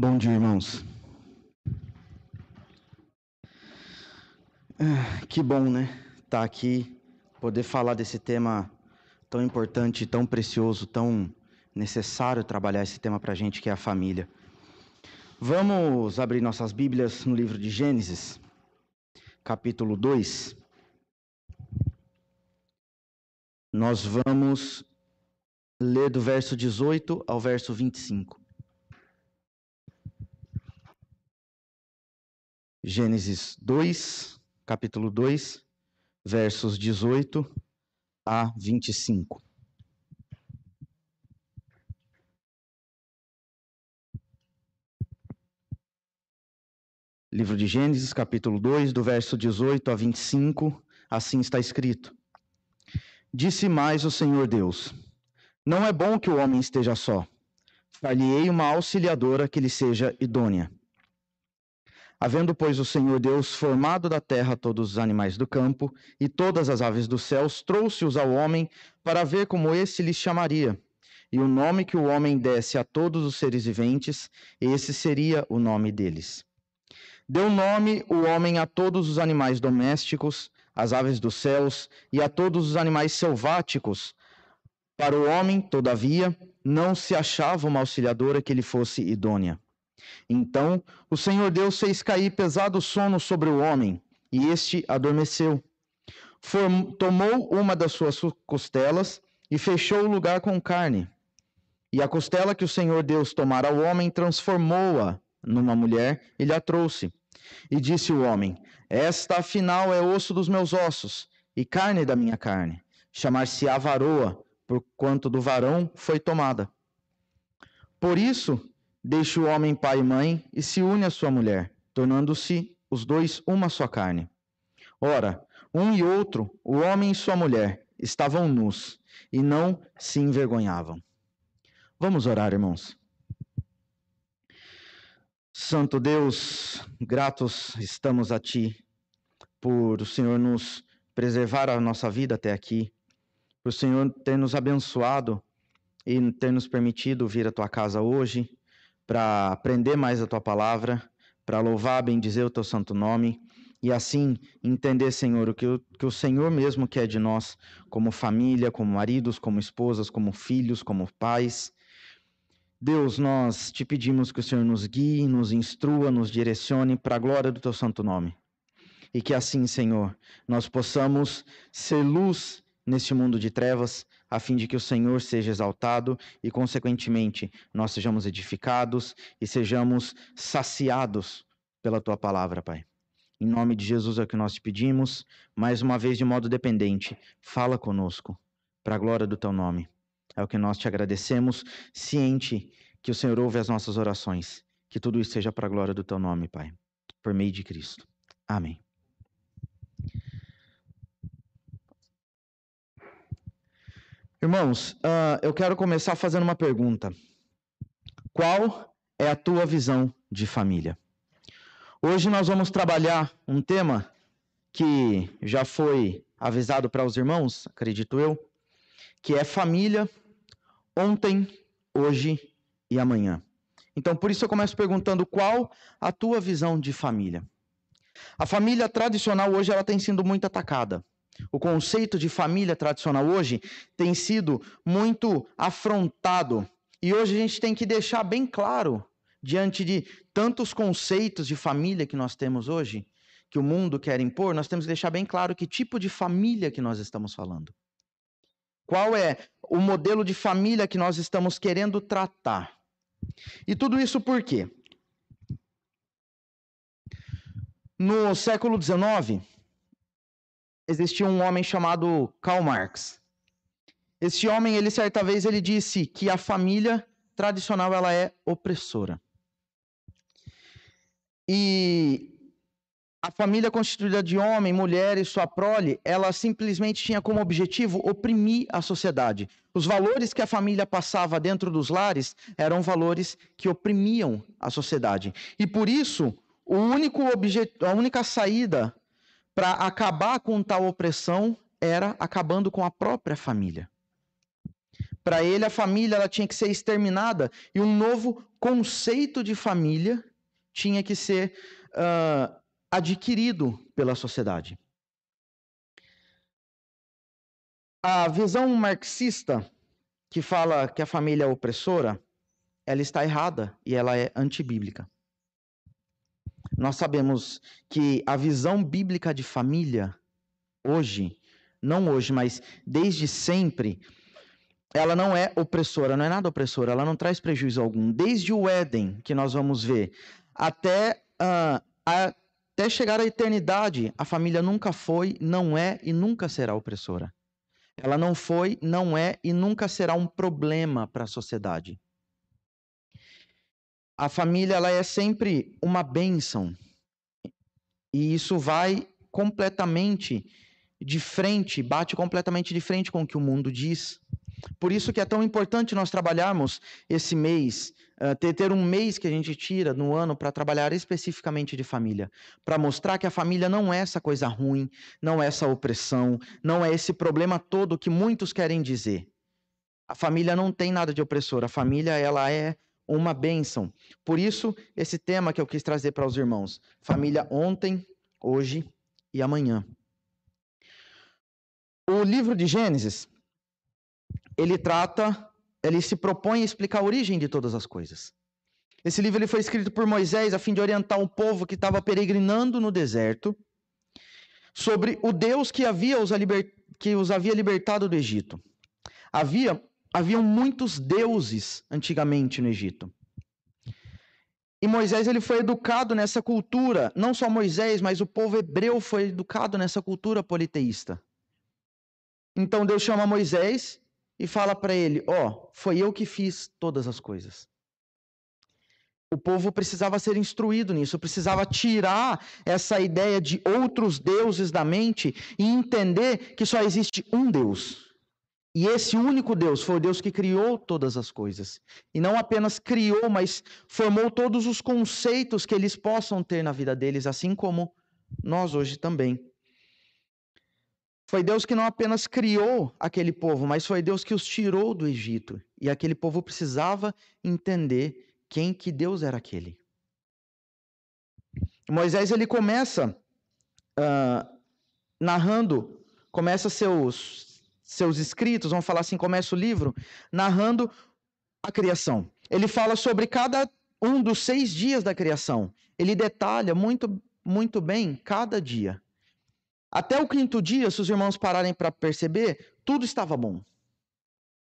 Bom dia, irmãos. Ah, que bom, né? Estar tá aqui, poder falar desse tema tão importante, tão precioso, tão necessário trabalhar esse tema para a gente, que é a família. Vamos abrir nossas Bíblias no livro de Gênesis, capítulo 2. Nós vamos ler do verso 18 ao verso 25. Gênesis 2, capítulo 2, versos 18 a 25. Livro de Gênesis, capítulo 2, do verso 18 a 25, assim está escrito: Disse mais o Senhor Deus: Não é bom que o homem esteja só. Far-lhe-ei uma auxiliadora que lhe seja idônea. Havendo, pois, o Senhor Deus formado da terra todos os animais do campo e todas as aves dos céus, trouxe-os ao homem para ver como esse lhes chamaria. E o nome que o homem desse a todos os seres viventes, esse seria o nome deles. Deu nome o homem a todos os animais domésticos, às aves dos céus e a todos os animais selváticos. Para o homem, todavia, não se achava uma auxiliadora que lhe fosse idônea. Então o Senhor Deus fez cair pesado sono sobre o homem, e este adormeceu. Form, tomou uma das suas costelas e fechou o lugar com carne. E a costela que o Senhor Deus tomara ao homem transformou-a numa mulher e lhe a trouxe. E disse o homem: Esta afinal é osso dos meus ossos e carne da minha carne. Chamar-se-á varoa, porquanto do varão foi tomada. Por isso Deixa o homem pai e mãe e se une à sua mulher, tornando-se os dois uma só carne. Ora, um e outro, o homem e sua mulher, estavam nus e não se envergonhavam. Vamos orar, irmãos. Santo Deus, gratos estamos a Ti por o Senhor nos preservar a nossa vida até aqui, por o Senhor ter nos abençoado e ter nos permitido vir à Tua casa hoje para aprender mais a tua palavra, para louvar, bendizer o teu santo nome e assim entender, Senhor, o que, o que o Senhor mesmo quer de nós, como família, como maridos, como esposas, como filhos, como pais. Deus, nós te pedimos que o Senhor nos guie, nos instrua, nos direcione para a glória do teu santo nome. E que assim, Senhor, nós possamos ser luz neste mundo de trevas, a fim de que o Senhor seja exaltado e, consequentemente, nós sejamos edificados e sejamos saciados pela tua palavra, Pai. Em nome de Jesus é o que nós te pedimos, mais uma vez de modo dependente, fala conosco, para a glória do teu nome. É o que nós te agradecemos, ciente que o Senhor ouve as nossas orações. Que tudo isso seja para a glória do teu nome, Pai, por meio de Cristo. Amém. Irmãos, uh, eu quero começar fazendo uma pergunta. Qual é a tua visão de família? Hoje nós vamos trabalhar um tema que já foi avisado para os irmãos, acredito eu, que é família ontem, hoje e amanhã. Então, por isso eu começo perguntando qual a tua visão de família. A família tradicional hoje ela tem sido muito atacada. O conceito de família tradicional hoje tem sido muito afrontado. E hoje a gente tem que deixar bem claro, diante de tantos conceitos de família que nós temos hoje, que o mundo quer impor, nós temos que deixar bem claro que tipo de família que nós estamos falando. Qual é o modelo de família que nós estamos querendo tratar? E tudo isso por quê? No século XIX, existia um homem chamado Karl Marx. Este homem, ele certa vez ele disse que a família tradicional ela é opressora. E a família constituída de homem, mulher e sua prole, ela simplesmente tinha como objetivo oprimir a sociedade. Os valores que a família passava dentro dos lares eram valores que oprimiam a sociedade. E por isso, único a única saída para acabar com tal opressão era acabando com a própria família. Para ele, a família ela tinha que ser exterminada e um novo conceito de família tinha que ser uh, adquirido pela sociedade. A visão marxista, que fala que a família é opressora, ela está errada e ela é antibíblica. Nós sabemos que a visão bíblica de família, hoje, não hoje, mas desde sempre, ela não é opressora, não é nada opressora, ela não traz prejuízo algum. Desde o Éden, que nós vamos ver, até, uh, até chegar à eternidade, a família nunca foi, não é e nunca será opressora. Ela não foi, não é e nunca será um problema para a sociedade. A família ela é sempre uma bênção. E isso vai completamente de frente, bate completamente de frente com o que o mundo diz. Por isso que é tão importante nós trabalharmos esse mês, ter, ter um mês que a gente tira no ano para trabalhar especificamente de família, para mostrar que a família não é essa coisa ruim, não é essa opressão, não é esse problema todo que muitos querem dizer. A família não tem nada de opressor, a família ela é uma bênção. Por isso, esse tema que eu quis trazer para os irmãos: família ontem, hoje e amanhã. O livro de Gênesis, ele trata, ele se propõe a explicar a origem de todas as coisas. Esse livro ele foi escrito por Moisés a fim de orientar um povo que estava peregrinando no deserto sobre o Deus que, havia os, que os havia libertado do Egito. Havia haviam muitos deuses antigamente no Egito. E Moisés ele foi educado nessa cultura, não só Moisés, mas o povo hebreu foi educado nessa cultura politeísta. Então Deus chama Moisés e fala para ele: Ó, oh, foi eu que fiz todas as coisas. O povo precisava ser instruído nisso, precisava tirar essa ideia de outros deuses da mente e entender que só existe um Deus. E esse único Deus foi o Deus que criou todas as coisas. E não apenas criou, mas formou todos os conceitos que eles possam ter na vida deles, assim como nós hoje também. Foi Deus que não apenas criou aquele povo, mas foi Deus que os tirou do Egito. E aquele povo precisava entender quem que Deus era aquele. Moisés ele começa uh, narrando, começa seus seus escritos, vamos falar assim, começa o livro narrando a criação. Ele fala sobre cada um dos seis dias da criação. Ele detalha muito muito bem cada dia. Até o quinto dia, se os irmãos pararem para perceber, tudo estava bom.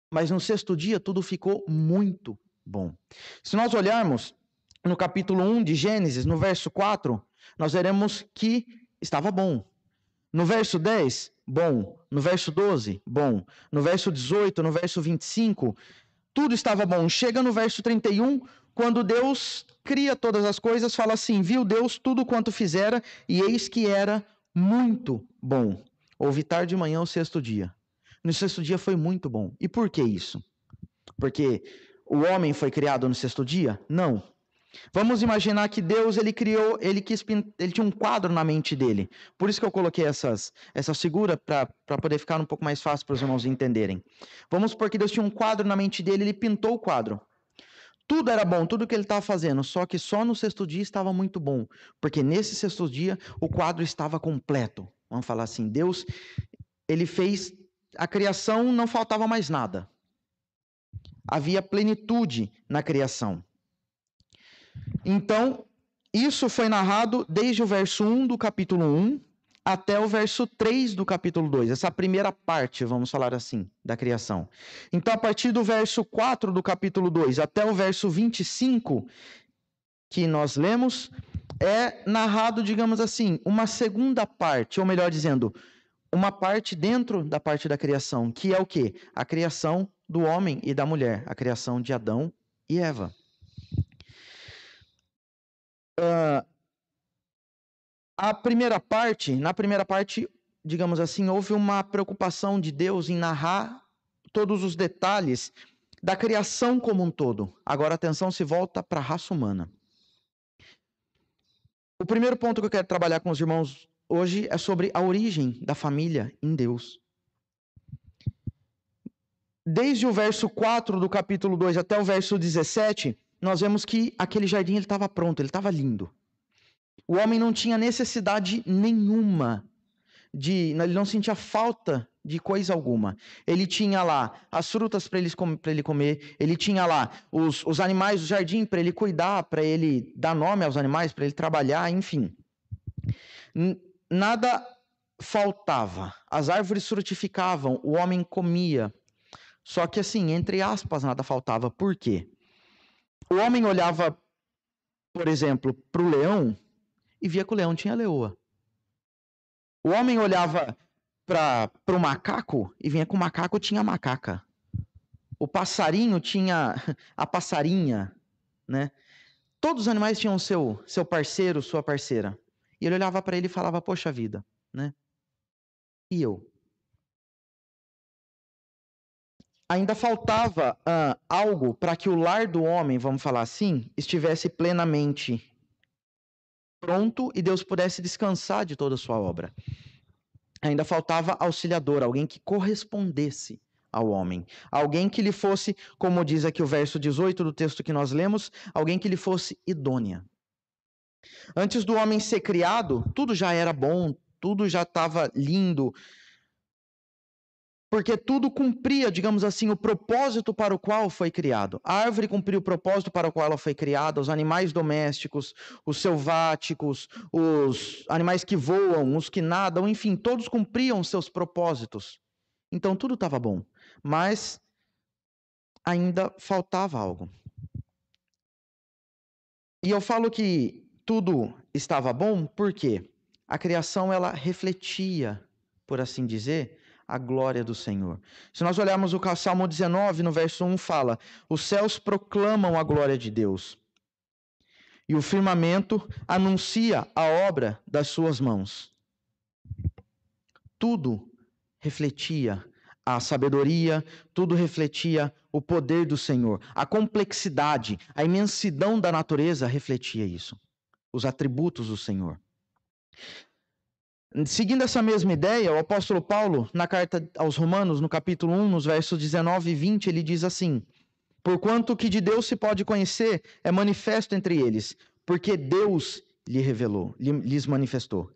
Mas no sexto dia, tudo ficou muito bom. Se nós olharmos no capítulo 1 de Gênesis, no verso 4, nós veremos que estava bom. No verso 10, bom. No verso 12, bom. No verso 18, no verso 25, tudo estava bom. Chega no verso 31, quando Deus cria todas as coisas, fala assim: Viu Deus tudo quanto fizera, e eis que era muito bom. Houve tarde de manhã o sexto dia. No sexto dia foi muito bom. E por que isso? Porque o homem foi criado no sexto dia? Não. Vamos imaginar que Deus ele criou, ele quis ele tinha um quadro na mente dele. Por isso que eu coloquei essas essa figura para poder ficar um pouco mais fácil para os irmãos entenderem. Vamos supor que Deus tinha um quadro na mente dele, ele pintou o quadro. Tudo era bom, tudo que ele estava fazendo, só que só no sexto dia estava muito bom, porque nesse sexto dia o quadro estava completo. Vamos falar assim, Deus, ele fez a criação, não faltava mais nada. Havia plenitude na criação. Então, isso foi narrado desde o verso 1 do capítulo 1 até o verso 3 do capítulo 2, essa primeira parte, vamos falar assim, da criação. Então, a partir do verso 4 do capítulo 2 até o verso 25, que nós lemos, é narrado, digamos assim, uma segunda parte, ou melhor dizendo, uma parte dentro da parte da criação, que é o quê? A criação do homem e da mulher, a criação de Adão e Eva. Uh, a primeira parte, na primeira parte, digamos assim, houve uma preocupação de Deus em narrar todos os detalhes da criação como um todo. Agora a atenção se volta para a raça humana. O primeiro ponto que eu quero trabalhar com os irmãos hoje é sobre a origem da família em Deus. desde o verso 4 do capítulo 2 até o verso 17, nós vemos que aquele jardim estava pronto, ele estava lindo. O homem não tinha necessidade nenhuma de, ele não sentia falta de coisa alguma. Ele tinha lá as frutas para ele, ele, comer, ele tinha lá os, os animais do jardim para ele cuidar, para ele dar nome aos animais, para ele trabalhar, enfim. Nada faltava. As árvores frutificavam, o homem comia. Só que assim, entre aspas, nada faltava. Por quê? O homem olhava, por exemplo, para o leão e via que o leão tinha leoa. O homem olhava para o macaco e vinha com o macaco tinha macaca. O passarinho tinha a passarinha, né? Todos os animais tinham seu seu parceiro, sua parceira. E ele olhava para ele e falava: "Poxa vida", né? E eu? Ainda faltava uh, algo para que o lar do homem, vamos falar assim, estivesse plenamente pronto e Deus pudesse descansar de toda a sua obra. Ainda faltava auxiliador, alguém que correspondesse ao homem. Alguém que lhe fosse, como diz aqui o verso 18 do texto que nós lemos, alguém que lhe fosse idônea. Antes do homem ser criado, tudo já era bom, tudo já estava lindo, porque tudo cumpria, digamos assim, o propósito para o qual foi criado. A árvore cumpriu o propósito para o qual ela foi criada, os animais domésticos, os selváticos, os animais que voam, os que nadam, enfim, todos cumpriam seus propósitos. Então tudo estava bom, mas ainda faltava algo. E eu falo que tudo estava bom porque a criação ela refletia, por assim dizer, a glória do Senhor. Se nós olharmos o Salmo 19, no verso 1, fala: Os céus proclamam a glória de Deus, e o firmamento anuncia a obra das suas mãos. Tudo refletia a sabedoria, tudo refletia o poder do Senhor. A complexidade, a imensidão da natureza refletia isso. Os atributos do Senhor. Seguindo essa mesma ideia, o apóstolo Paulo, na carta aos Romanos, no capítulo 1, nos versos 19 e 20, ele diz assim: Porquanto o que de Deus se pode conhecer é manifesto entre eles, porque Deus lhe revelou, lhes manifestou.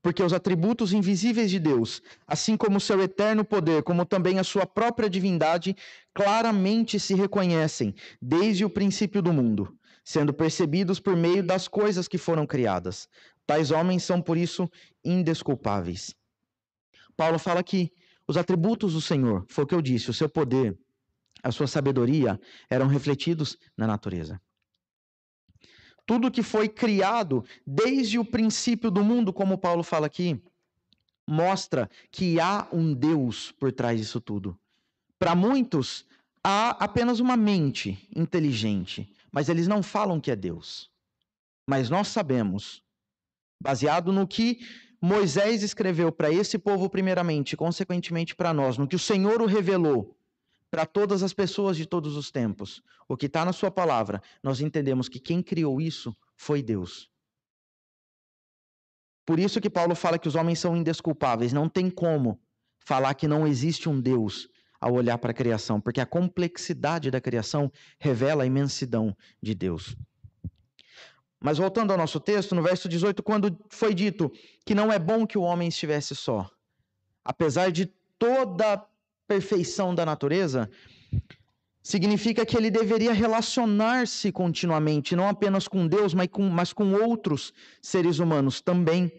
Porque os atributos invisíveis de Deus, assim como o seu eterno poder, como também a sua própria divindade, claramente se reconhecem desde o princípio do mundo, sendo percebidos por meio das coisas que foram criadas Tais homens são, por isso, indesculpáveis. Paulo fala que os atributos do Senhor, foi o que eu disse, o seu poder, a sua sabedoria eram refletidos na natureza. Tudo que foi criado desde o princípio do mundo, como Paulo fala aqui, mostra que há um Deus por trás disso tudo. Para muitos, há apenas uma mente inteligente, mas eles não falam que é Deus. Mas nós sabemos baseado no que Moisés escreveu para esse povo primeiramente, consequentemente para nós, no que o Senhor o revelou para todas as pessoas de todos os tempos, o que está na sua palavra, nós entendemos que quem criou isso foi Deus. Por isso que Paulo fala que os homens são indesculpáveis, não tem como falar que não existe um Deus ao olhar para a criação, porque a complexidade da criação revela a imensidão de Deus. Mas voltando ao nosso texto, no verso 18, quando foi dito que não é bom que o homem estivesse só, apesar de toda a perfeição da natureza, significa que ele deveria relacionar-se continuamente, não apenas com Deus, mas com, mas com outros seres humanos também.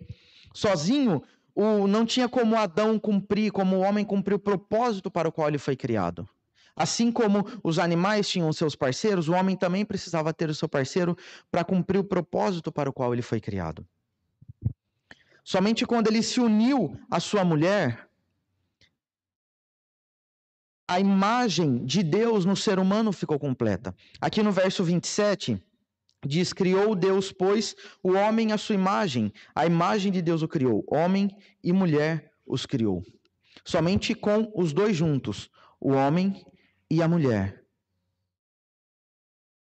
Sozinho, o, não tinha como Adão cumprir, como o homem cumprir o propósito para o qual ele foi criado. Assim como os animais tinham seus parceiros, o homem também precisava ter o seu parceiro para cumprir o propósito para o qual ele foi criado. Somente quando ele se uniu à sua mulher, a imagem de Deus no ser humano ficou completa. Aqui no verso 27, diz: Criou Deus, pois, o homem à sua imagem, a imagem de Deus o criou, homem e mulher os criou. Somente com os dois juntos, o homem e a mulher.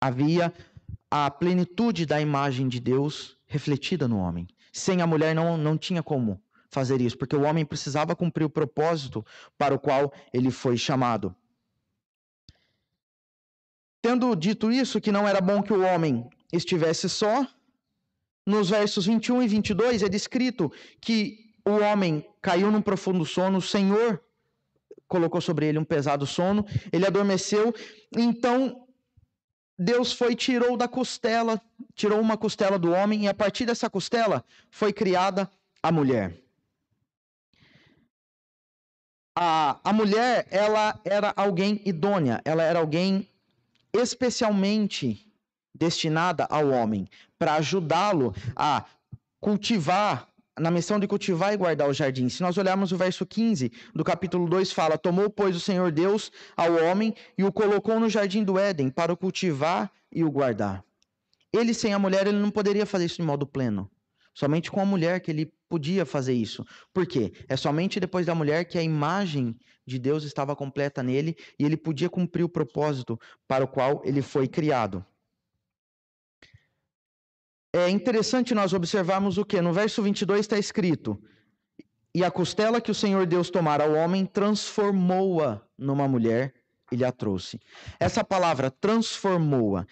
Havia a plenitude da imagem de Deus refletida no homem. Sem a mulher não, não tinha como fazer isso, porque o homem precisava cumprir o propósito para o qual ele foi chamado. Tendo dito isso, que não era bom que o homem estivesse só, nos versos 21 e 22 é descrito que o homem caiu num profundo sono, o Senhor colocou sobre ele um pesado sono, ele adormeceu, então Deus foi tirou da costela, tirou uma costela do homem e a partir dessa costela foi criada a mulher. A, a mulher, ela era alguém idônea, ela era alguém especialmente destinada ao homem, para ajudá-lo a cultivar, na missão de cultivar e guardar o jardim. Se nós olharmos o verso 15 do capítulo 2, fala: Tomou, pois, o Senhor Deus ao homem e o colocou no jardim do Éden para o cultivar e o guardar. Ele, sem a mulher, ele não poderia fazer isso de modo pleno. Somente com a mulher que ele podia fazer isso. Por quê? É somente depois da mulher que a imagem de Deus estava completa nele e ele podia cumprir o propósito para o qual ele foi criado. É interessante nós observarmos o que? No verso 22 está escrito: E a costela que o Senhor Deus tomara ao homem, transformou-a numa mulher e lhe a trouxe. Essa palavra transformou-a,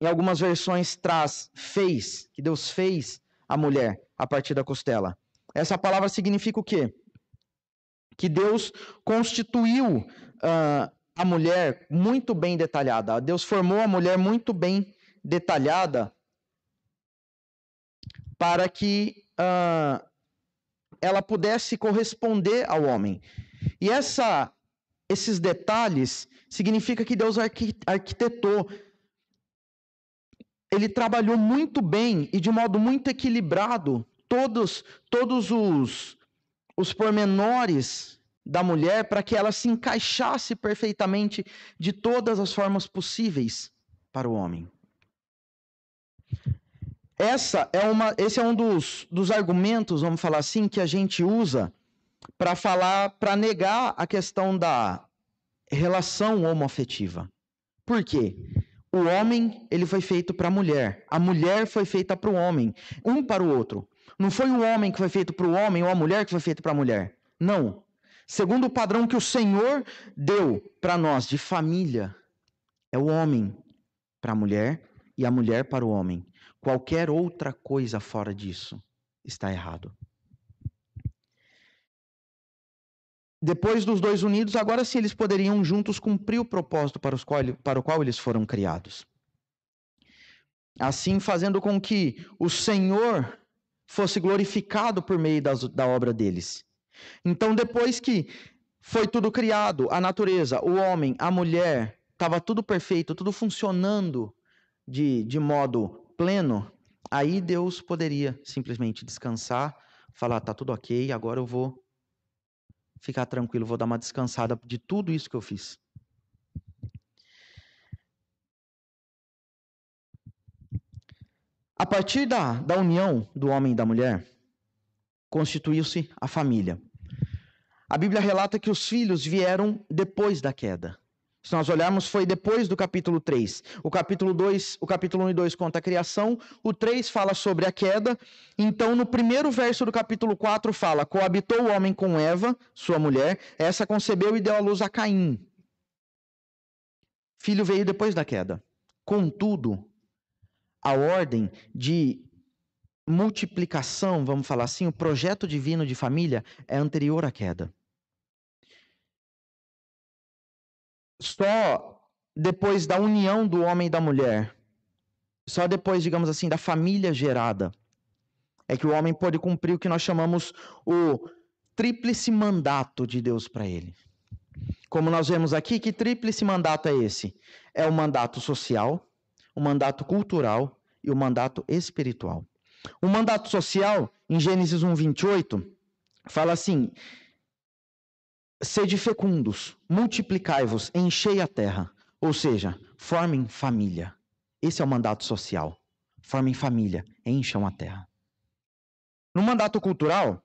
em algumas versões traz fez, que Deus fez a mulher a partir da costela. Essa palavra significa o quê? Que Deus constituiu uh, a mulher muito bem detalhada. Deus formou a mulher muito bem detalhada para que uh, ela pudesse corresponder ao homem. E essa, esses detalhes significa que Deus arquitetou ele trabalhou muito bem e de modo muito equilibrado todos, todos os, os pormenores da mulher para que ela se encaixasse perfeitamente de todas as formas possíveis para o homem. Essa é uma, esse é um dos, dos argumentos, vamos falar assim, que a gente usa para falar, para negar a questão da relação homoafetiva. Por quê? O homem, ele foi feito para a mulher. A mulher foi feita para o homem. Um para o outro. Não foi o homem que foi feito para o homem ou a mulher que foi feita para a mulher. Não. Segundo o padrão que o Senhor deu para nós de família, é o homem para a mulher e a mulher para o homem. Qualquer outra coisa fora disso está errado. depois dos dois unidos, agora sim eles poderiam juntos cumprir o propósito para, os qual, para o qual eles foram criados. Assim, fazendo com que o Senhor fosse glorificado por meio das, da obra deles. Então, depois que foi tudo criado, a natureza, o homem, a mulher, estava tudo perfeito, tudo funcionando de, de modo pleno, aí Deus poderia simplesmente descansar, falar: tá tudo ok, agora eu vou ficar tranquilo, vou dar uma descansada de tudo isso que eu fiz. A partir da, da união do homem e da mulher, constituiu-se a família. A Bíblia relata que os filhos vieram depois da queda. Se nós olharmos, foi depois do capítulo 3. O capítulo 2, o capítulo 1 e 2 conta a criação, o 3 fala sobre a queda. Então, no primeiro verso do capítulo 4 fala: Coabitou o homem com Eva, sua mulher, essa concebeu e deu à luz a Caim. Filho veio depois da queda. Contudo, a ordem de multiplicação, vamos falar assim, o projeto divino de família é anterior à queda. Só depois da união do homem e da mulher, só depois, digamos assim, da família gerada, é que o homem pode cumprir o que nós chamamos o tríplice mandato de Deus para ele. Como nós vemos aqui, que tríplice mandato é esse? É o mandato social, o mandato cultural e o mandato espiritual. O mandato social, em Gênesis 1, 28, fala assim: Sede fecundos, multiplicai-vos, enchei a terra. Ou seja, formem família. Esse é o mandato social. Formem família, encham a terra. No mandato cultural,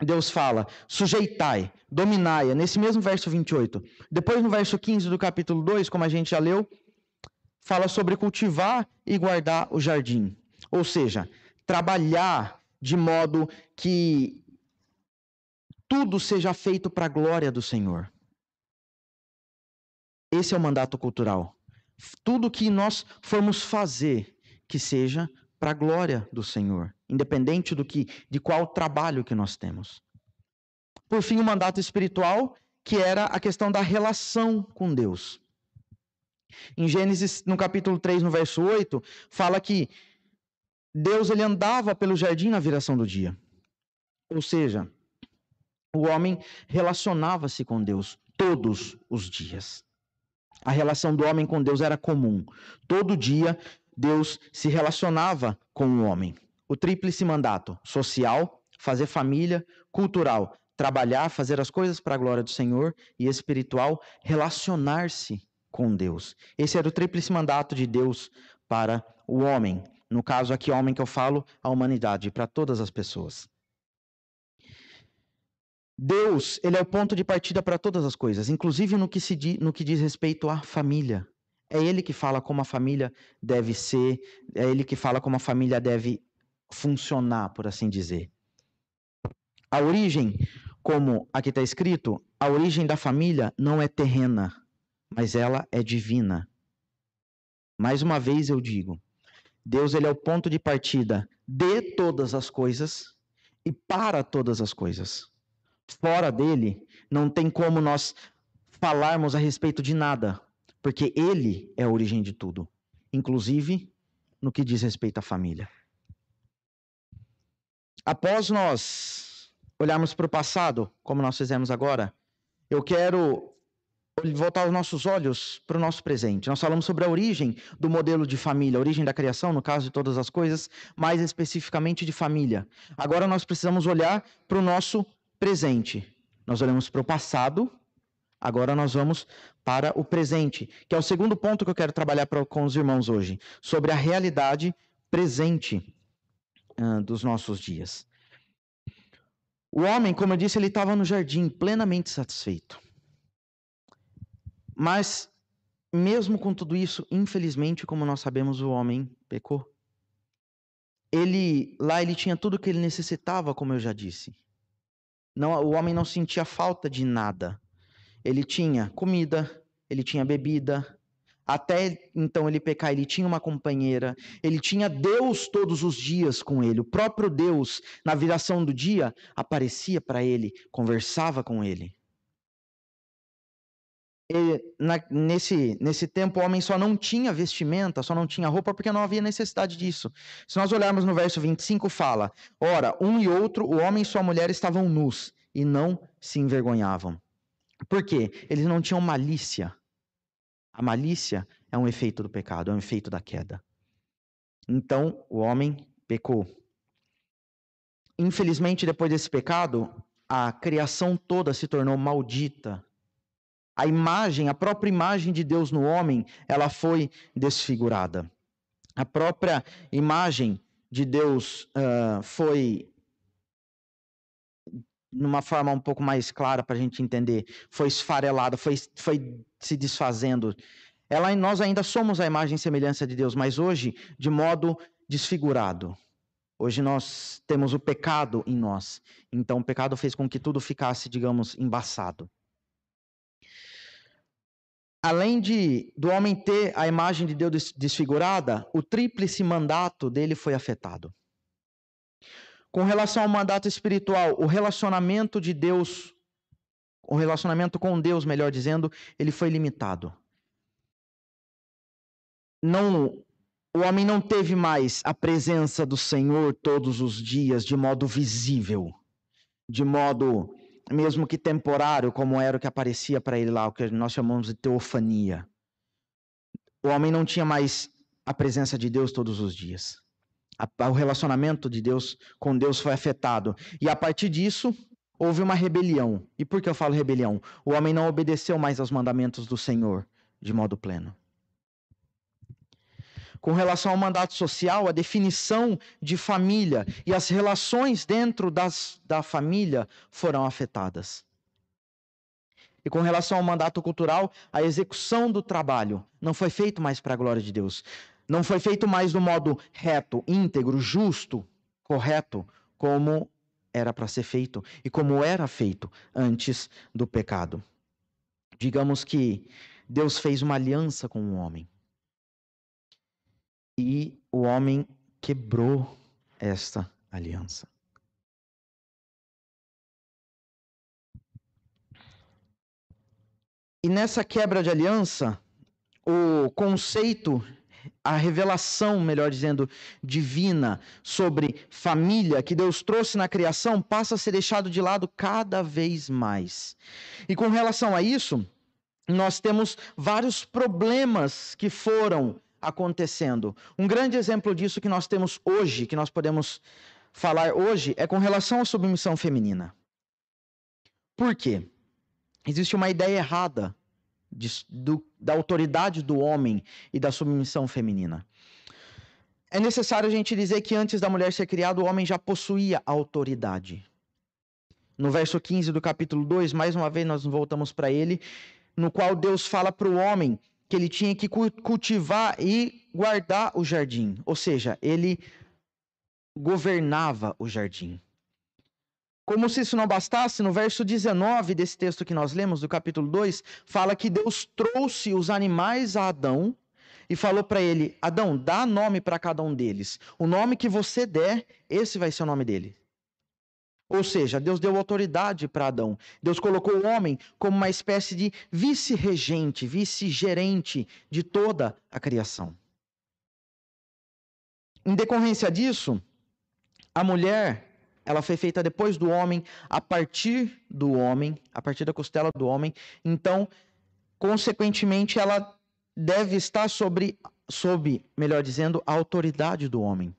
Deus fala: sujeitai, dominai, nesse mesmo verso 28. Depois, no verso 15 do capítulo 2, como a gente já leu, fala sobre cultivar e guardar o jardim. Ou seja, trabalhar de modo que tudo seja feito para a glória do Senhor. Esse é o mandato cultural. tudo que nós formos fazer, que seja para a glória do Senhor, independente do que, de qual trabalho que nós temos. Por fim, o mandato espiritual, que era a questão da relação com Deus. Em Gênesis, no capítulo 3, no verso 8, fala que Deus ele andava pelo jardim na viração do dia. Ou seja, o homem relacionava-se com Deus todos os dias. A relação do homem com Deus era comum. Todo dia Deus se relacionava com o homem. O tríplice mandato: social, fazer família, cultural, trabalhar, fazer as coisas para a glória do Senhor, e espiritual, relacionar-se com Deus. Esse era o tríplice mandato de Deus para o homem. No caso aqui, homem que eu falo, a humanidade, para todas as pessoas. Deus, ele é o ponto de partida para todas as coisas, inclusive no que, se di, no que diz respeito à família. É ele que fala como a família deve ser, é ele que fala como a família deve funcionar, por assim dizer. A origem, como aqui está escrito, a origem da família não é terrena, mas ela é divina. Mais uma vez eu digo, Deus ele é o ponto de partida de todas as coisas e para todas as coisas fora dele, não tem como nós falarmos a respeito de nada, porque ele é a origem de tudo, inclusive no que diz respeito à família. Após nós olharmos para o passado, como nós fizemos agora, eu quero voltar os nossos olhos para o nosso presente. Nós falamos sobre a origem do modelo de família, a origem da criação, no caso de todas as coisas, mais especificamente de família. Agora nós precisamos olhar para o nosso presente. Nós olhamos para o passado, agora nós vamos para o presente, que é o segundo ponto que eu quero trabalhar pra, com os irmãos hoje, sobre a realidade presente uh, dos nossos dias. O homem, como eu disse, ele estava no jardim plenamente satisfeito. Mas, mesmo com tudo isso, infelizmente, como nós sabemos, o homem pecou. Ele lá ele tinha tudo que ele necessitava, como eu já disse. Não, o homem não sentia falta de nada. Ele tinha comida, ele tinha bebida. Até então ele pecar, ele tinha uma companheira, ele tinha Deus todos os dias com ele. O próprio Deus, na viração do dia, aparecia para ele, conversava com ele. Na, nesse, nesse tempo, o homem só não tinha vestimenta, só não tinha roupa, porque não havia necessidade disso. Se nós olharmos no verso 25, fala: Ora, um e outro, o homem e sua mulher estavam nus e não se envergonhavam. Por quê? Eles não tinham malícia. A malícia é um efeito do pecado, é um efeito da queda. Então, o homem pecou. Infelizmente, depois desse pecado, a criação toda se tornou maldita a imagem, a própria imagem de Deus no homem, ela foi desfigurada. A própria imagem de Deus uh, foi, numa forma um pouco mais clara para a gente entender, foi esfarelada, foi, foi se desfazendo. Ela, nós ainda somos a imagem e semelhança de Deus, mas hoje de modo desfigurado. Hoje nós temos o pecado em nós. Então o pecado fez com que tudo ficasse, digamos, embaçado além de do homem ter a imagem de Deus desfigurada, o tríplice mandato dele foi afetado. Com relação ao mandato espiritual, o relacionamento de Deus, o relacionamento com Deus, melhor dizendo, ele foi limitado. Não, o homem não teve mais a presença do Senhor todos os dias de modo visível, de modo mesmo que temporário, como era o que aparecia para ele lá, o que nós chamamos de teofania. O homem não tinha mais a presença de Deus todos os dias. O relacionamento de Deus com Deus foi afetado. E a partir disso, houve uma rebelião. E por que eu falo rebelião? O homem não obedeceu mais aos mandamentos do Senhor de modo pleno. Com relação ao mandato social, a definição de família e as relações dentro das, da família foram afetadas. E com relação ao mandato cultural, a execução do trabalho não foi feito mais para a glória de Deus. Não foi feito mais do modo reto, íntegro, justo, correto, como era para ser feito e como era feito antes do pecado. Digamos que Deus fez uma aliança com o homem. E o homem quebrou esta aliança. E nessa quebra de aliança, o conceito, a revelação, melhor dizendo, divina sobre família que Deus trouxe na criação passa a ser deixado de lado cada vez mais. E com relação a isso, nós temos vários problemas que foram acontecendo. Um grande exemplo disso que nós temos hoje, que nós podemos falar hoje, é com relação à submissão feminina. Por quê? Existe uma ideia errada de, do, da autoridade do homem e da submissão feminina. É necessário a gente dizer que antes da mulher ser criada, o homem já possuía autoridade. No verso 15 do capítulo 2, mais uma vez nós voltamos para ele, no qual Deus fala para o homem que ele tinha que cultivar e guardar o jardim, ou seja, ele governava o jardim. Como se isso não bastasse, no verso 19 desse texto que nós lemos, do capítulo 2, fala que Deus trouxe os animais a Adão e falou para ele: Adão, dá nome para cada um deles. O nome que você der, esse vai ser o nome dele. Ou seja, Deus deu autoridade para Adão. Deus colocou o homem como uma espécie de vice-regente, vice-gerente de toda a criação. Em decorrência disso, a mulher ela foi feita depois do homem, a partir do homem, a partir da costela do homem. Então, consequentemente, ela deve estar sobre, sob, melhor dizendo, a autoridade do homem.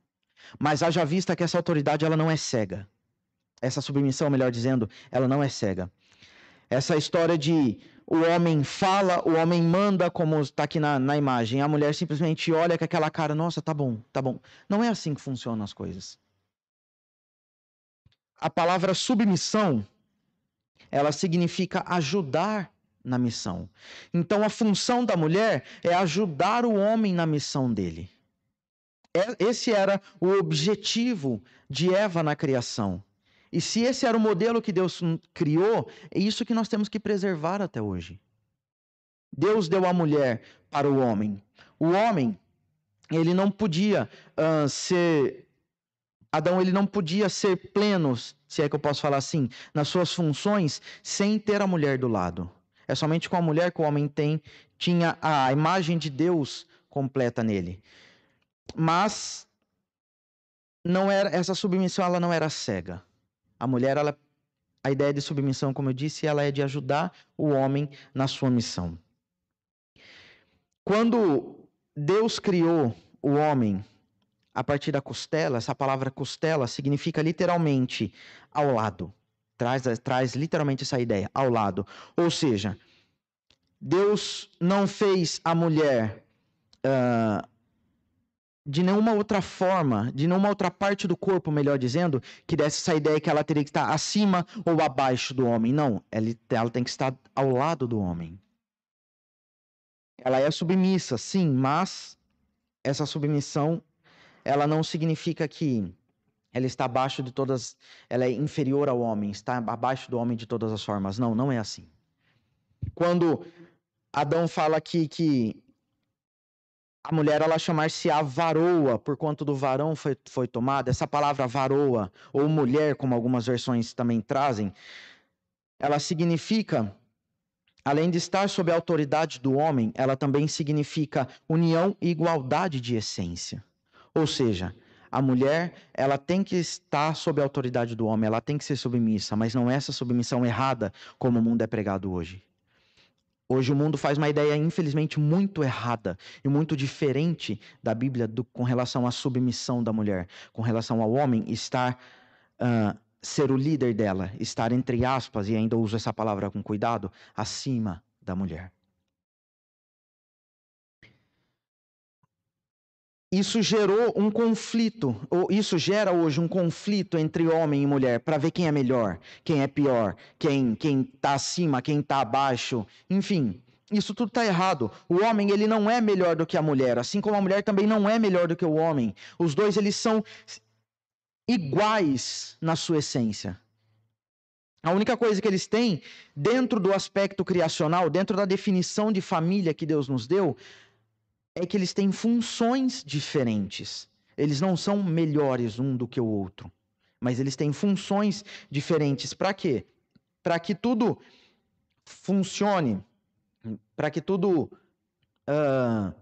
Mas haja vista que essa autoridade ela não é cega. Essa submissão, melhor dizendo, ela não é cega. Essa história de o homem fala, o homem manda, como está aqui na, na imagem, a mulher simplesmente olha com aquela cara, nossa, tá bom, tá bom. Não é assim que funcionam as coisas a palavra submissão, ela significa ajudar na missão. Então a função da mulher é ajudar o homem na missão dele. É, esse era o objetivo de Eva na criação. E se esse era o modelo que Deus criou, é isso que nós temos que preservar até hoje. Deus deu a mulher para o homem. O homem, ele não podia uh, ser Adão ele não podia ser pleno, se é que eu posso falar assim, nas suas funções sem ter a mulher do lado. É somente com a mulher que o homem tem tinha a imagem de Deus completa nele. Mas não era essa submissão ela não era cega. A mulher ela a ideia de submissão, como eu disse, ela é de ajudar o homem na sua missão. Quando Deus criou o homem a partir da costela, essa palavra costela significa literalmente ao lado. Traz, traz literalmente essa ideia, ao lado. Ou seja, Deus não fez a mulher uh, de nenhuma outra forma, de nenhuma outra parte do corpo, melhor dizendo, que desse essa ideia que ela teria que estar acima ou abaixo do homem. Não, ela, tem que estar ao lado do homem. Ela é submissa, sim, mas essa submissão ela não significa que ela está abaixo de todas, ela é inferior ao homem, está abaixo do homem de todas as formas. Não, não é assim. Quando Adão fala aqui que a mulher ela chamar-se a varoa, por quanto do varão foi, foi tomada, essa palavra varoa, ou mulher, como algumas versões também trazem, ela significa, além de estar sob a autoridade do homem, ela também significa união e igualdade de essência. Ou seja, a mulher, ela tem que estar sob a autoridade do homem, ela tem que ser submissa, mas não é essa submissão errada como o mundo é pregado hoje. Hoje o mundo faz uma ideia, infelizmente, muito errada e muito diferente da Bíblia do, com relação à submissão da mulher, com relação ao homem estar uh, ser o líder dela, estar entre aspas, e ainda uso essa palavra com cuidado, acima da mulher. Isso gerou um conflito, ou isso gera hoje um conflito entre homem e mulher para ver quem é melhor, quem é pior, quem quem está acima, quem está abaixo, enfim. Isso tudo está errado. O homem ele não é melhor do que a mulher, assim como a mulher também não é melhor do que o homem. Os dois eles são iguais na sua essência. A única coisa que eles têm dentro do aspecto criacional, dentro da definição de família que Deus nos deu, é que eles têm funções diferentes. Eles não são melhores um do que o outro, mas eles têm funções diferentes. Para quê? Para que tudo funcione, para que tudo uh,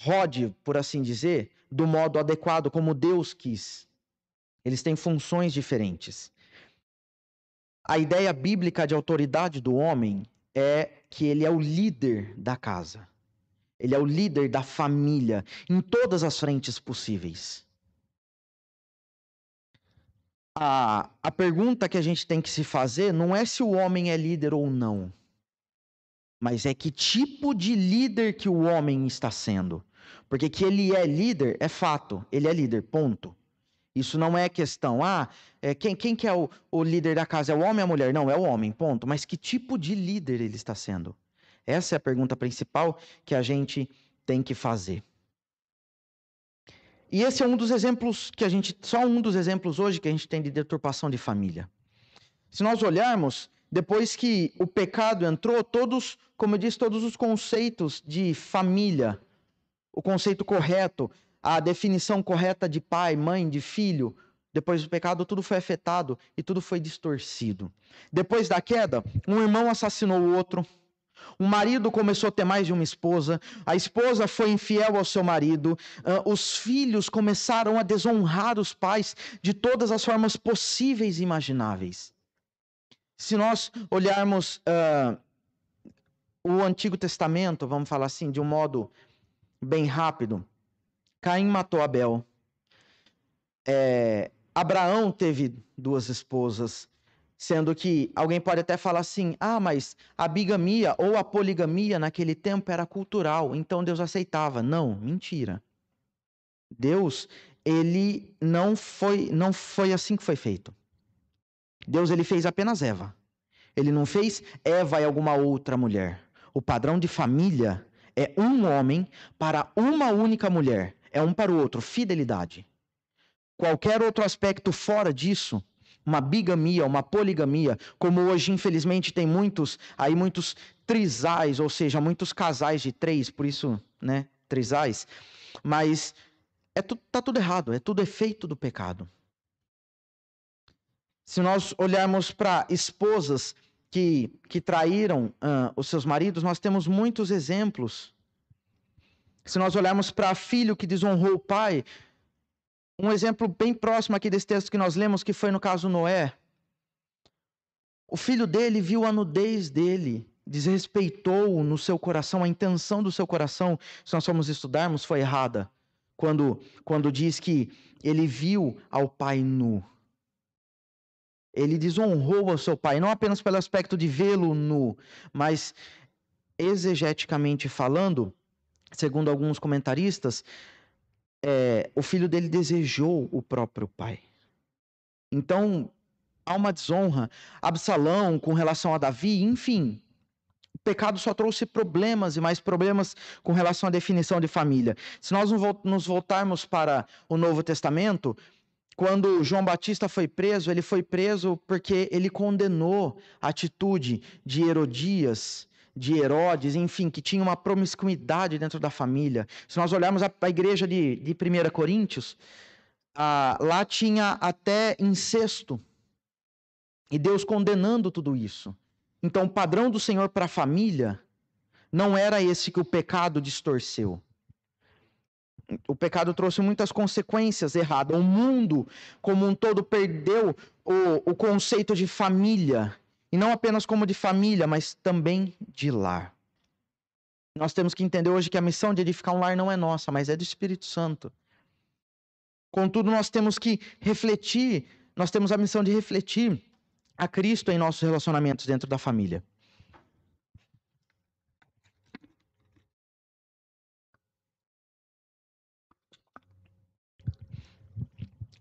rode, por assim dizer, do modo adequado, como Deus quis. Eles têm funções diferentes. A ideia bíblica de autoridade do homem é que ele é o líder da casa. Ele é o líder da família em todas as frentes possíveis. A, a pergunta que a gente tem que se fazer não é se o homem é líder ou não, mas é que tipo de líder que o homem está sendo. Porque que ele é líder é fato, ele é líder, ponto. Isso não é questão, ah, é, quem, quem que é o, o líder da casa? É o homem ou a mulher? Não, é o homem, ponto. Mas que tipo de líder ele está sendo? Essa é a pergunta principal que a gente tem que fazer. E esse é um dos exemplos que a gente, só um dos exemplos hoje que a gente tem de deturpação de família. Se nós olharmos, depois que o pecado entrou, todos, como eu disse, todos os conceitos de família, o conceito correto, a definição correta de pai, mãe, de filho, depois do pecado, tudo foi afetado e tudo foi distorcido. Depois da queda, um irmão assassinou o outro. Um marido começou a ter mais de uma esposa, a esposa foi infiel ao seu marido, uh, os filhos começaram a desonrar os pais de todas as formas possíveis e imagináveis. Se nós olharmos uh, o Antigo Testamento, vamos falar assim, de um modo bem rápido, Caim matou Abel. É, Abraão teve duas esposas, sendo que alguém pode até falar assim: ah, mas a bigamia ou a poligamia naquele tempo era cultural, então Deus aceitava. Não, mentira. Deus, ele não foi, não foi assim que foi feito. Deus ele fez apenas Eva. Ele não fez Eva e alguma outra mulher. O padrão de família é um homem para uma única mulher é um para o outro, fidelidade. Qualquer outro aspecto fora disso, uma bigamia, uma poligamia, como hoje infelizmente tem muitos, aí muitos trisais, ou seja, muitos casais de três, por isso, né, trisais, mas é tu, tá tudo errado, é tudo efeito do pecado. Se nós olharmos para esposas que, que traíram uh, os seus maridos, nós temos muitos exemplos se nós olharmos para filho que desonrou o pai, um exemplo bem próximo aqui desse texto que nós lemos, que foi no caso Noé. O filho dele viu a nudez dele, desrespeitou no seu coração, a intenção do seu coração, se nós formos estudarmos, foi errada. Quando, quando diz que ele viu ao pai nu. Ele desonrou ao seu pai, não apenas pelo aspecto de vê-lo nu, mas exegeticamente falando, segundo alguns comentaristas, é, o filho dele desejou o próprio pai. Então, há uma desonra. Absalão com relação a Davi, enfim. O pecado só trouxe problemas e mais problemas com relação à definição de família. Se nós nos voltarmos para o Novo Testamento, quando João Batista foi preso, ele foi preso porque ele condenou a atitude de Herodias de Herodes, enfim, que tinha uma promiscuidade dentro da família. Se nós olharmos a, a igreja de, de 1 Coríntios, ah, lá tinha até incesto. E Deus condenando tudo isso. Então, o padrão do Senhor para a família não era esse que o pecado distorceu. O pecado trouxe muitas consequências erradas. O mundo, como um todo, perdeu o, o conceito de família e não apenas como de família, mas também de lar. Nós temos que entender hoje que a missão de edificar um lar não é nossa, mas é do Espírito Santo. Contudo, nós temos que refletir, nós temos a missão de refletir a Cristo em nossos relacionamentos dentro da família.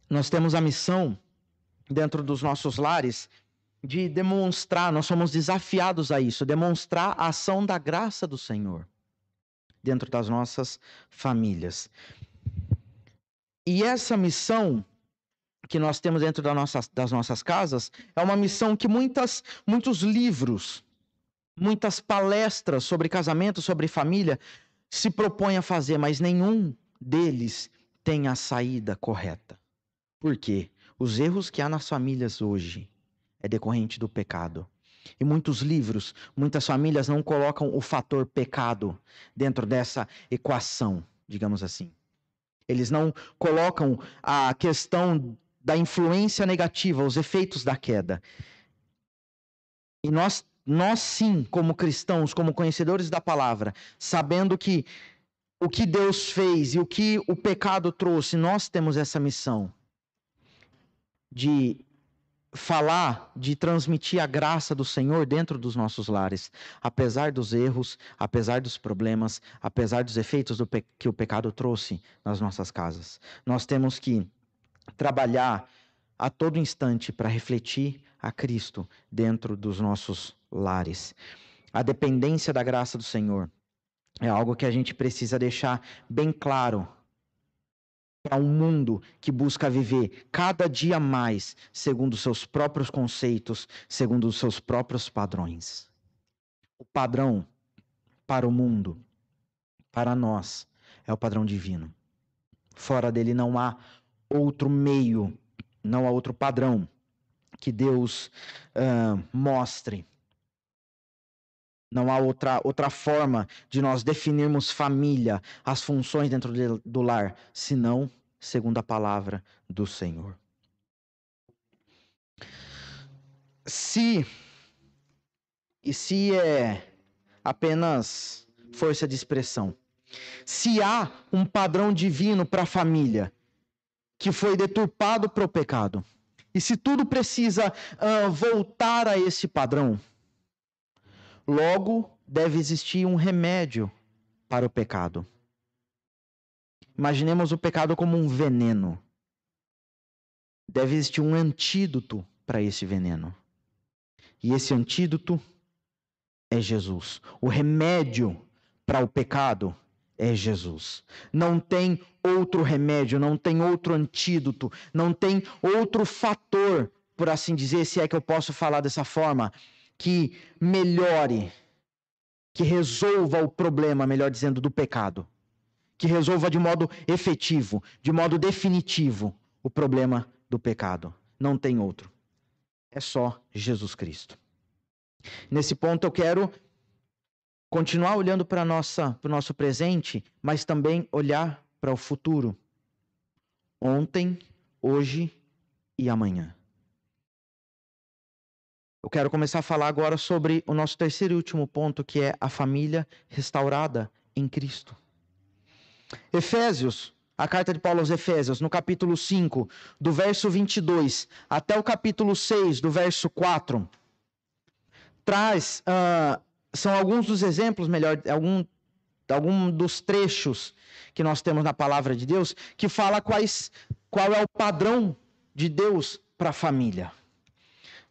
Nós temos a missão dentro dos nossos lares de demonstrar, nós somos desafiados a isso, demonstrar a ação da graça do Senhor dentro das nossas famílias. E essa missão que nós temos dentro das nossas, das nossas casas é uma missão que muitas, muitos livros, muitas palestras sobre casamento, sobre família, se propõem a fazer, mas nenhum deles tem a saída correta. Por quê? Os erros que há nas famílias hoje é decorrente do pecado. E muitos livros, muitas famílias não colocam o fator pecado dentro dessa equação, digamos assim. Eles não colocam a questão da influência negativa, os efeitos da queda. E nós, nós sim, como cristãos, como conhecedores da palavra, sabendo que o que Deus fez e o que o pecado trouxe, nós temos essa missão de falar, de transmitir a graça do Senhor dentro dos nossos lares, apesar dos erros, apesar dos problemas, apesar dos efeitos do que o pecado trouxe nas nossas casas. Nós temos que trabalhar a todo instante para refletir a Cristo dentro dos nossos lares. A dependência da graça do Senhor é algo que a gente precisa deixar bem claro para um mundo que busca viver cada dia mais segundo seus próprios conceitos, segundo os seus próprios padrões. O padrão para o mundo, para nós, é o padrão divino. Fora dele não há outro meio, não há outro padrão que Deus uh, mostre. Não há outra, outra forma de nós definirmos família, as funções dentro de, do lar, senão segundo a palavra do Senhor. Se e se é apenas força de expressão, se há um padrão divino para a família que foi deturpado para o pecado, e se tudo precisa uh, voltar a esse padrão, logo deve existir um remédio para o pecado. Imaginemos o pecado como um veneno. Deve existir um antídoto para esse veneno. E esse antídoto é Jesus. O remédio para o pecado é Jesus. Não tem outro remédio, não tem outro antídoto, não tem outro fator, por assim dizer, se é que eu posso falar dessa forma, que melhore, que resolva o problema, melhor dizendo, do pecado. Que resolva de modo efetivo, de modo definitivo, o problema do pecado. Não tem outro. É só Jesus Cristo. Nesse ponto eu quero continuar olhando para o nosso presente, mas também olhar para o futuro. Ontem, hoje e amanhã. Eu quero começar a falar agora sobre o nosso terceiro e último ponto, que é a família restaurada em Cristo. Efésios, a carta de Paulo aos Efésios, no capítulo 5, do verso 22 até o capítulo 6, do verso 4, traz uh, são alguns dos exemplos, melhor, algum, algum dos trechos que nós temos na palavra de Deus que fala quais, qual é o padrão de Deus para a família.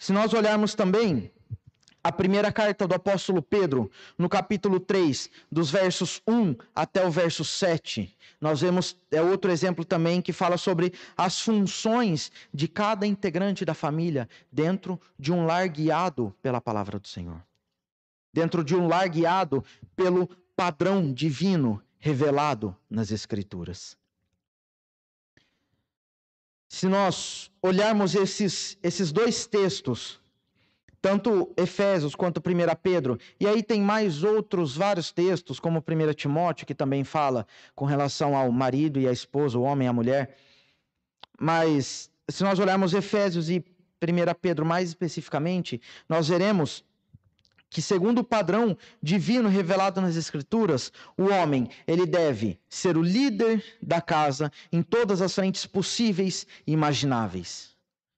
Se nós olharmos também a primeira carta do apóstolo Pedro, no capítulo 3, dos versos 1 até o verso 7, nós vemos é outro exemplo também que fala sobre as funções de cada integrante da família dentro de um lar guiado pela palavra do Senhor dentro de um lar guiado pelo padrão divino revelado nas Escrituras. Se nós olharmos esses, esses dois textos, tanto Efésios quanto 1 Pedro, e aí tem mais outros vários textos, como 1 Timóteo, que também fala com relação ao marido e à esposa, o homem e a mulher. Mas se nós olharmos Efésios e 1 Pedro mais especificamente, nós veremos que segundo o padrão divino revelado nas escrituras, o homem, ele deve ser o líder da casa em todas as frentes possíveis e imagináveis.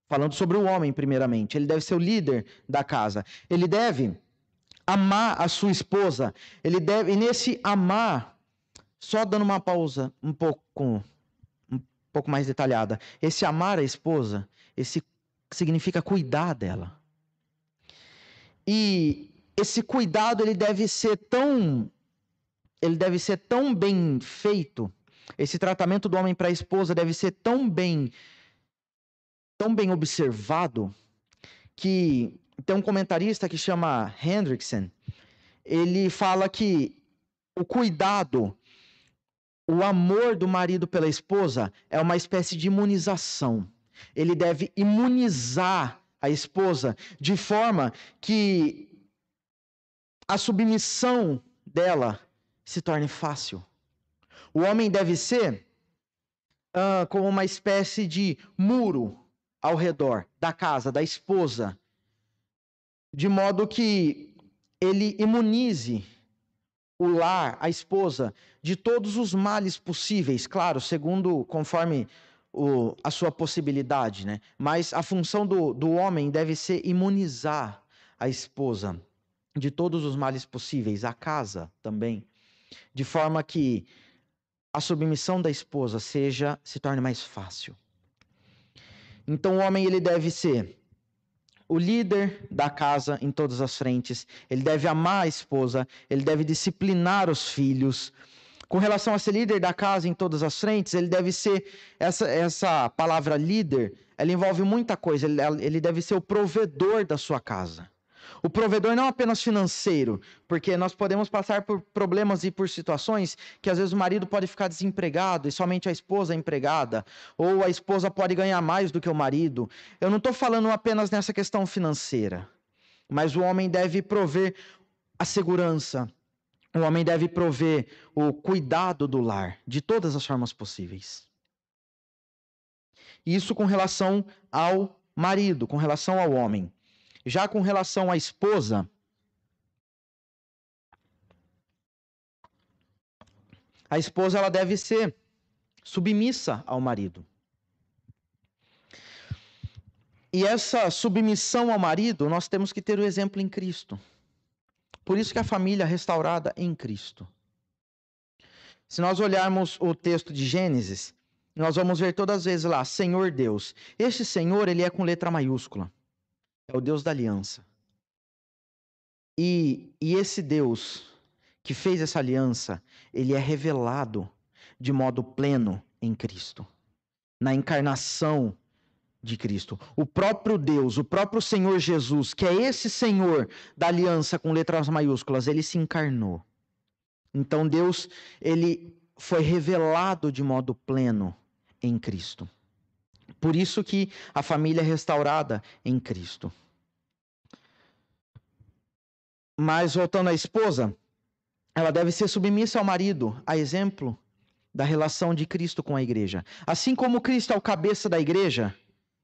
Falando sobre o homem primeiramente, ele deve ser o líder da casa. Ele deve amar a sua esposa. Ele deve e nesse amar, só dando uma pausa um pouco um pouco mais detalhada. Esse amar a esposa, esse significa cuidar dela. E esse cuidado ele deve ser tão ele deve ser tão bem feito. Esse tratamento do homem para a esposa deve ser tão bem tão bem observado que tem um comentarista que chama Hendrickson, ele fala que o cuidado, o amor do marido pela esposa é uma espécie de imunização. Ele deve imunizar a esposa de forma que a submissão dela se torne fácil. O homem deve ser uh, como uma espécie de muro ao redor da casa, da esposa, de modo que ele imunize o lar, a esposa, de todos os males possíveis, claro, segundo, conforme o, a sua possibilidade, né? Mas a função do, do homem deve ser imunizar a esposa de todos os males possíveis, a casa também, de forma que a submissão da esposa seja se torne mais fácil. Então o homem ele deve ser o líder da casa em todas as frentes, ele deve amar a esposa, ele deve disciplinar os filhos. Com relação a ser líder da casa em todas as frentes, ele deve ser essa essa palavra líder, ela envolve muita coisa, ele, ele deve ser o provedor da sua casa. O provedor não é apenas financeiro, porque nós podemos passar por problemas e por situações que às vezes o marido pode ficar desempregado e somente a esposa é empregada, ou a esposa pode ganhar mais do que o marido. Eu não estou falando apenas nessa questão financeira, mas o homem deve prover a segurança, o homem deve prover o cuidado do lar de todas as formas possíveis. Isso com relação ao marido, com relação ao homem. Já com relação à esposa, a esposa ela deve ser submissa ao marido. E essa submissão ao marido, nós temos que ter o exemplo em Cristo. Por isso que a família é restaurada em Cristo. Se nós olharmos o texto de Gênesis, nós vamos ver todas as vezes lá, Senhor Deus. Este Senhor, ele é com letra maiúscula é o Deus da aliança. E, e esse Deus que fez essa aliança, ele é revelado de modo pleno em Cristo, na encarnação de Cristo. O próprio Deus, o próprio Senhor Jesus, que é esse Senhor da aliança com letras maiúsculas, ele se encarnou. Então Deus, ele foi revelado de modo pleno em Cristo. Por isso que a família é restaurada em Cristo. Mas voltando à esposa, ela deve ser submissa ao marido, a exemplo da relação de Cristo com a igreja. Assim como Cristo é o cabeça da igreja,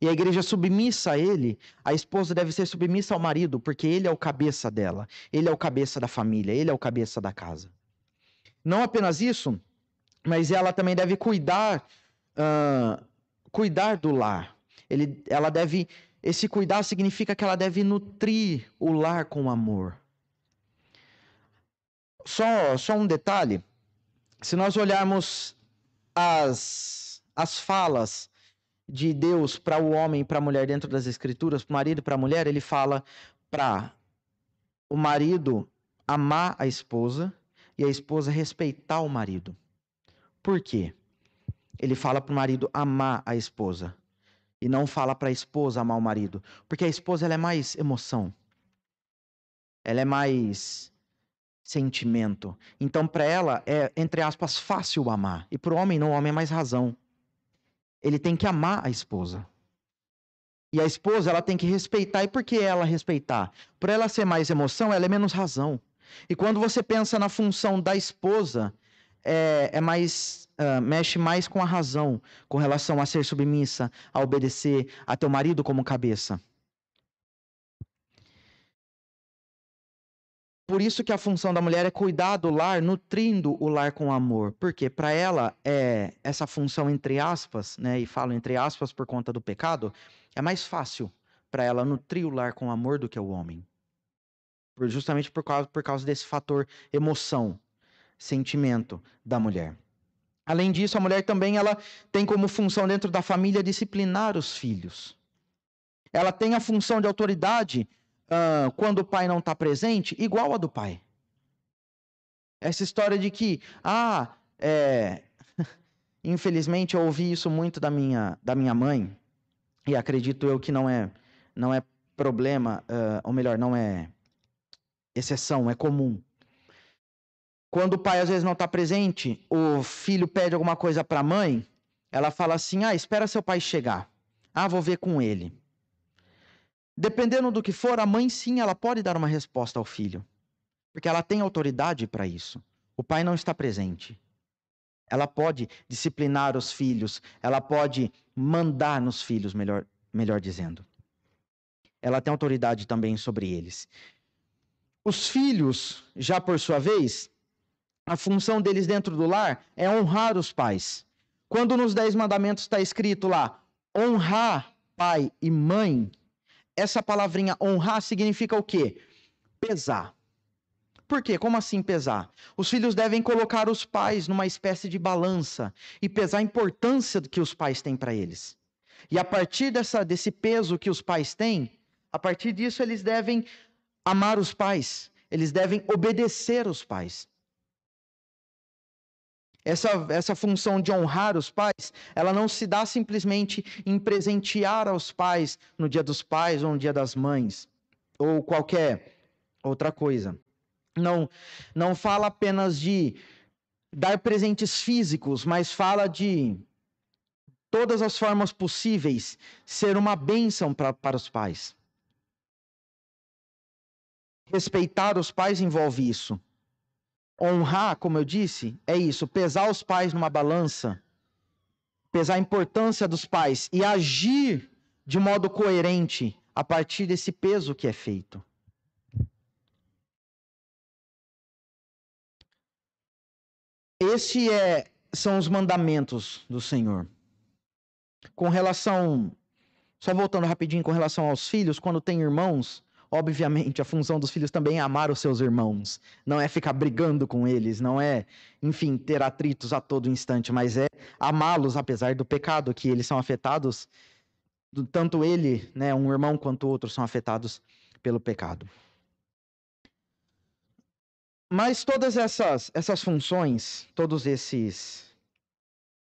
e a igreja é submissa a ele, a esposa deve ser submissa ao marido, porque ele é o cabeça dela, ele é o cabeça da família, ele é o cabeça da casa. Não apenas isso, mas ela também deve cuidar, uh, cuidar do lar. Ele, ela deve, esse cuidar significa que ela deve nutrir o lar com amor. Só, só um detalhe: se nós olharmos as, as falas de Deus para o homem e para a mulher dentro das Escrituras, para o marido e para a mulher, ele fala para o marido amar a esposa e a esposa respeitar o marido. Por quê? Ele fala para o marido amar a esposa e não fala para a esposa amar o marido, porque a esposa ela é mais emoção, ela é mais sentimento. Então, para ela é, entre aspas, fácil amar. E para o homem, não, o homem é mais razão. Ele tem que amar a esposa. E a esposa, ela tem que respeitar. E por que ela respeitar? Por ela ser mais emoção, ela é menos razão. E quando você pensa na função da esposa, é, é mais uh, mexe mais com a razão, com relação a ser submissa, a obedecer, a ter o marido como cabeça. Por isso que a função da mulher é cuidar do lar, nutrindo o lar com amor. Porque para ela é essa função entre aspas, né, e falo entre aspas por conta do pecado, é mais fácil para ela nutrir o lar com amor do que o homem. Justamente por causa, por causa desse fator emoção, sentimento da mulher. Além disso, a mulher também ela tem como função dentro da família disciplinar os filhos. Ela tem a função de autoridade uh, quando o pai não está presente, igual a do pai. Essa história de que, ah, é... infelizmente eu ouvi isso muito da minha, da minha mãe, e acredito eu que não é, não é problema, uh, ou melhor, não é exceção, é comum. Quando o pai às vezes não está presente, o filho pede alguma coisa para a mãe, ela fala assim: ah, espera seu pai chegar. Ah, vou ver com ele. Dependendo do que for, a mãe sim, ela pode dar uma resposta ao filho, porque ela tem autoridade para isso. O pai não está presente. Ela pode disciplinar os filhos, ela pode mandar nos filhos, melhor, melhor dizendo. Ela tem autoridade também sobre eles. Os filhos, já por sua vez, a função deles dentro do lar é honrar os pais. Quando nos Dez Mandamentos está escrito lá, honrar pai e mãe, essa palavrinha honrar significa o quê? Pesar. Por quê? Como assim pesar? Os filhos devem colocar os pais numa espécie de balança e pesar a importância que os pais têm para eles. E a partir dessa, desse peso que os pais têm, a partir disso eles devem amar os pais, eles devem obedecer os pais. Essa, essa função de honrar os pais, ela não se dá simplesmente em presentear aos pais no dia dos pais ou no dia das mães, ou qualquer outra coisa. Não, não fala apenas de dar presentes físicos, mas fala de todas as formas possíveis ser uma bênção pra, para os pais. Respeitar os pais envolve isso. Honrar, como eu disse, é isso: pesar os pais numa balança, pesar a importância dos pais e agir de modo coerente a partir desse peso que é feito. Esse é, são os mandamentos do Senhor. Com relação, só voltando rapidinho com relação aos filhos, quando tem irmãos, Obviamente, a função dos filhos também é amar os seus irmãos, não é ficar brigando com eles, não é, enfim, ter atritos a todo instante, mas é amá-los apesar do pecado que eles são afetados, tanto ele, né, um irmão quanto o outro são afetados pelo pecado. Mas todas essas essas funções, todos esses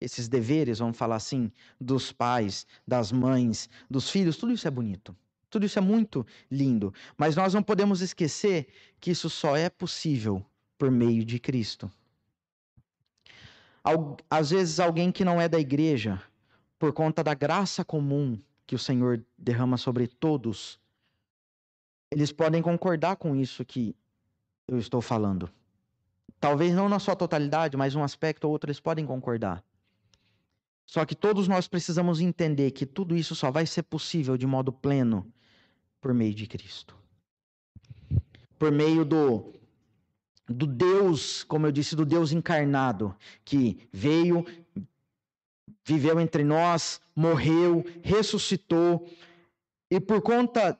esses deveres, vamos falar assim, dos pais, das mães, dos filhos, tudo isso é bonito. Tudo isso é muito lindo, mas nós não podemos esquecer que isso só é possível por meio de Cristo. Às vezes, alguém que não é da igreja, por conta da graça comum que o Senhor derrama sobre todos, eles podem concordar com isso que eu estou falando. Talvez não na sua totalidade, mas um aspecto ou outro eles podem concordar. Só que todos nós precisamos entender que tudo isso só vai ser possível de modo pleno por meio de Cristo. Por meio do, do Deus, como eu disse, do Deus encarnado, que veio, viveu entre nós, morreu, ressuscitou, e por conta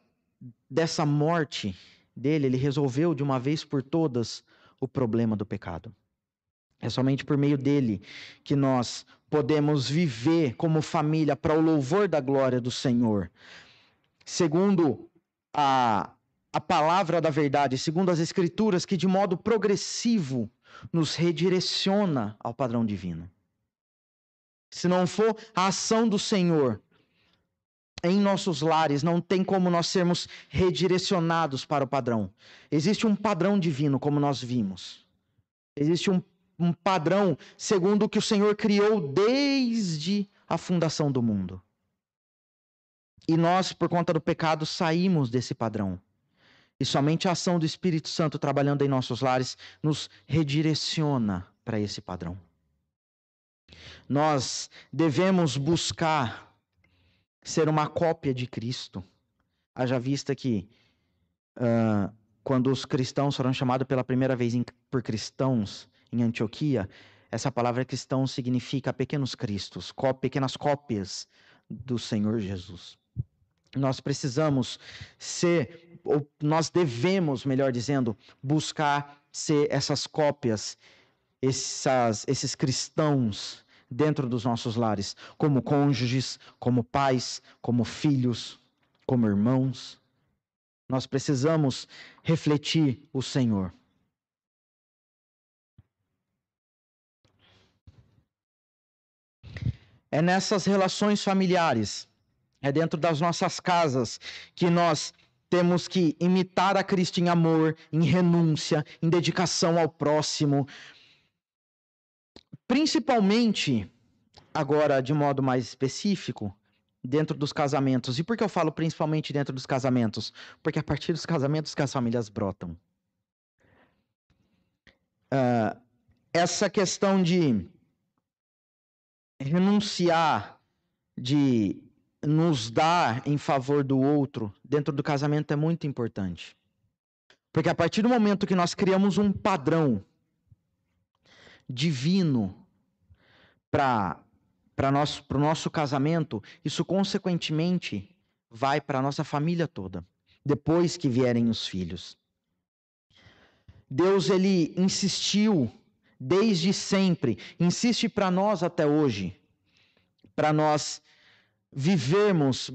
dessa morte dele, ele resolveu de uma vez por todas o problema do pecado. É somente por meio dele que nós podemos viver como família para o louvor da glória do Senhor. Segundo a, a palavra da verdade, segundo as Escrituras, que de modo progressivo nos redireciona ao padrão divino. Se não for a ação do Senhor em nossos lares, não tem como nós sermos redirecionados para o padrão. Existe um padrão divino, como nós vimos. Existe um, um padrão segundo o que o Senhor criou desde a fundação do mundo. E nós, por conta do pecado, saímos desse padrão. E somente a ação do Espírito Santo trabalhando em nossos lares nos redireciona para esse padrão. Nós devemos buscar ser uma cópia de Cristo. Haja vista que uh, quando os cristãos foram chamados pela primeira vez em, por cristãos em Antioquia, essa palavra cristão significa pequenos cristos, có, pequenas cópias do Senhor Jesus. Nós precisamos ser, ou nós devemos, melhor dizendo, buscar ser essas cópias, essas, esses cristãos dentro dos nossos lares, como cônjuges, como pais, como filhos, como irmãos. Nós precisamos refletir o Senhor. É nessas relações familiares é dentro das nossas casas que nós temos que imitar a Cristo em amor, em renúncia, em dedicação ao próximo. Principalmente, agora de modo mais específico, dentro dos casamentos. E por que eu falo principalmente dentro dos casamentos? Porque a partir dos casamentos que as famílias brotam. Uh, essa questão de renunciar, de nos dar em favor do outro dentro do casamento é muito importante. Porque a partir do momento que nós criamos um padrão divino para o nosso casamento, isso consequentemente vai para nossa família toda, depois que vierem os filhos. Deus ele insistiu desde sempre, insiste para nós até hoje, para nós vivermos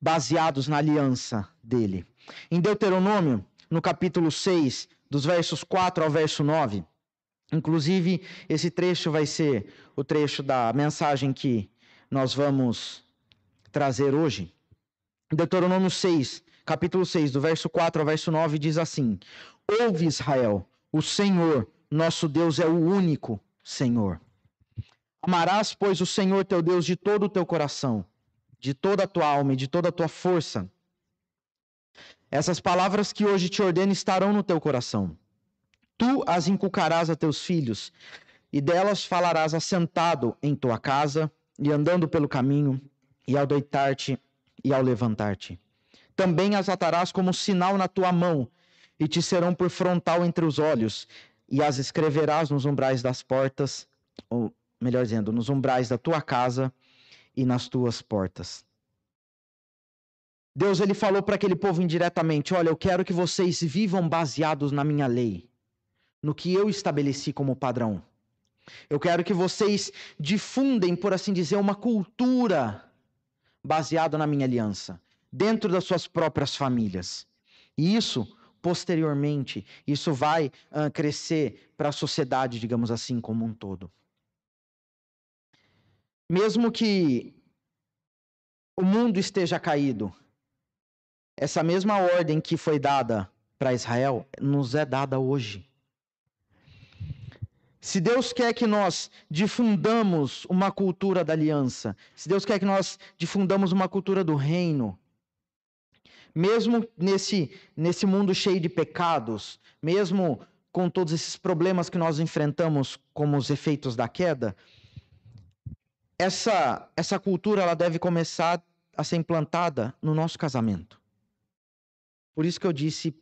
baseados na aliança dele. Em Deuteronômio, no capítulo 6, dos versos 4 ao verso 9, inclusive esse trecho vai ser o trecho da mensagem que nós vamos trazer hoje. Deuteronômio 6, capítulo 6, do verso 4 ao verso 9, diz assim: Ouve Israel, o Senhor, nosso Deus é o único Senhor. Amarás, pois, o Senhor teu Deus de todo o teu coração de toda a tua alma e de toda a tua força. Essas palavras que hoje te ordeno estarão no teu coração. Tu as inculcarás a teus filhos, e delas falarás assentado em tua casa, e andando pelo caminho, e ao deitar-te e ao levantar-te. Também as atarás como sinal na tua mão, e te serão por frontal entre os olhos, e as escreverás nos umbrais das portas, ou melhor dizendo, nos umbrais da tua casa e nas tuas portas. Deus ele falou para aquele povo indiretamente: Olha, eu quero que vocês vivam baseados na minha lei, no que eu estabeleci como padrão. Eu quero que vocês difundem, por assim dizer, uma cultura baseada na minha aliança, dentro das suas próprias famílias. E isso, posteriormente, isso vai uh, crescer para a sociedade, digamos assim, como um todo mesmo que o mundo esteja caído, essa mesma ordem que foi dada para Israel nos é dada hoje. Se Deus quer que nós difundamos uma cultura da aliança, se Deus quer que nós difundamos uma cultura do reino, mesmo nesse, nesse mundo cheio de pecados, mesmo com todos esses problemas que nós enfrentamos como os efeitos da queda, essa, essa cultura ela deve começar a ser implantada no nosso casamento. Por isso que eu disse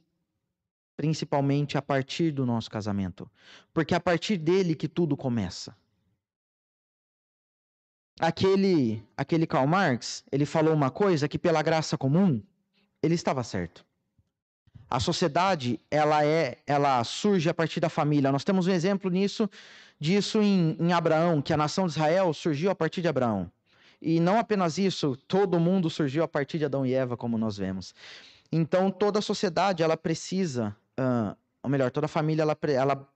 principalmente a partir do nosso casamento, porque é a partir dele que tudo começa. Aquele aquele Karl Marx, ele falou uma coisa que pela graça comum, ele estava certo. A sociedade, ela é, ela surge a partir da família. Nós temos um exemplo nisso disso em, em Abraão, que a nação de Israel surgiu a partir de Abraão. E não apenas isso, todo mundo surgiu a partir de Adão e Eva, como nós vemos. Então, toda a sociedade, ela precisa, uh, ou melhor, toda a família, ela, ela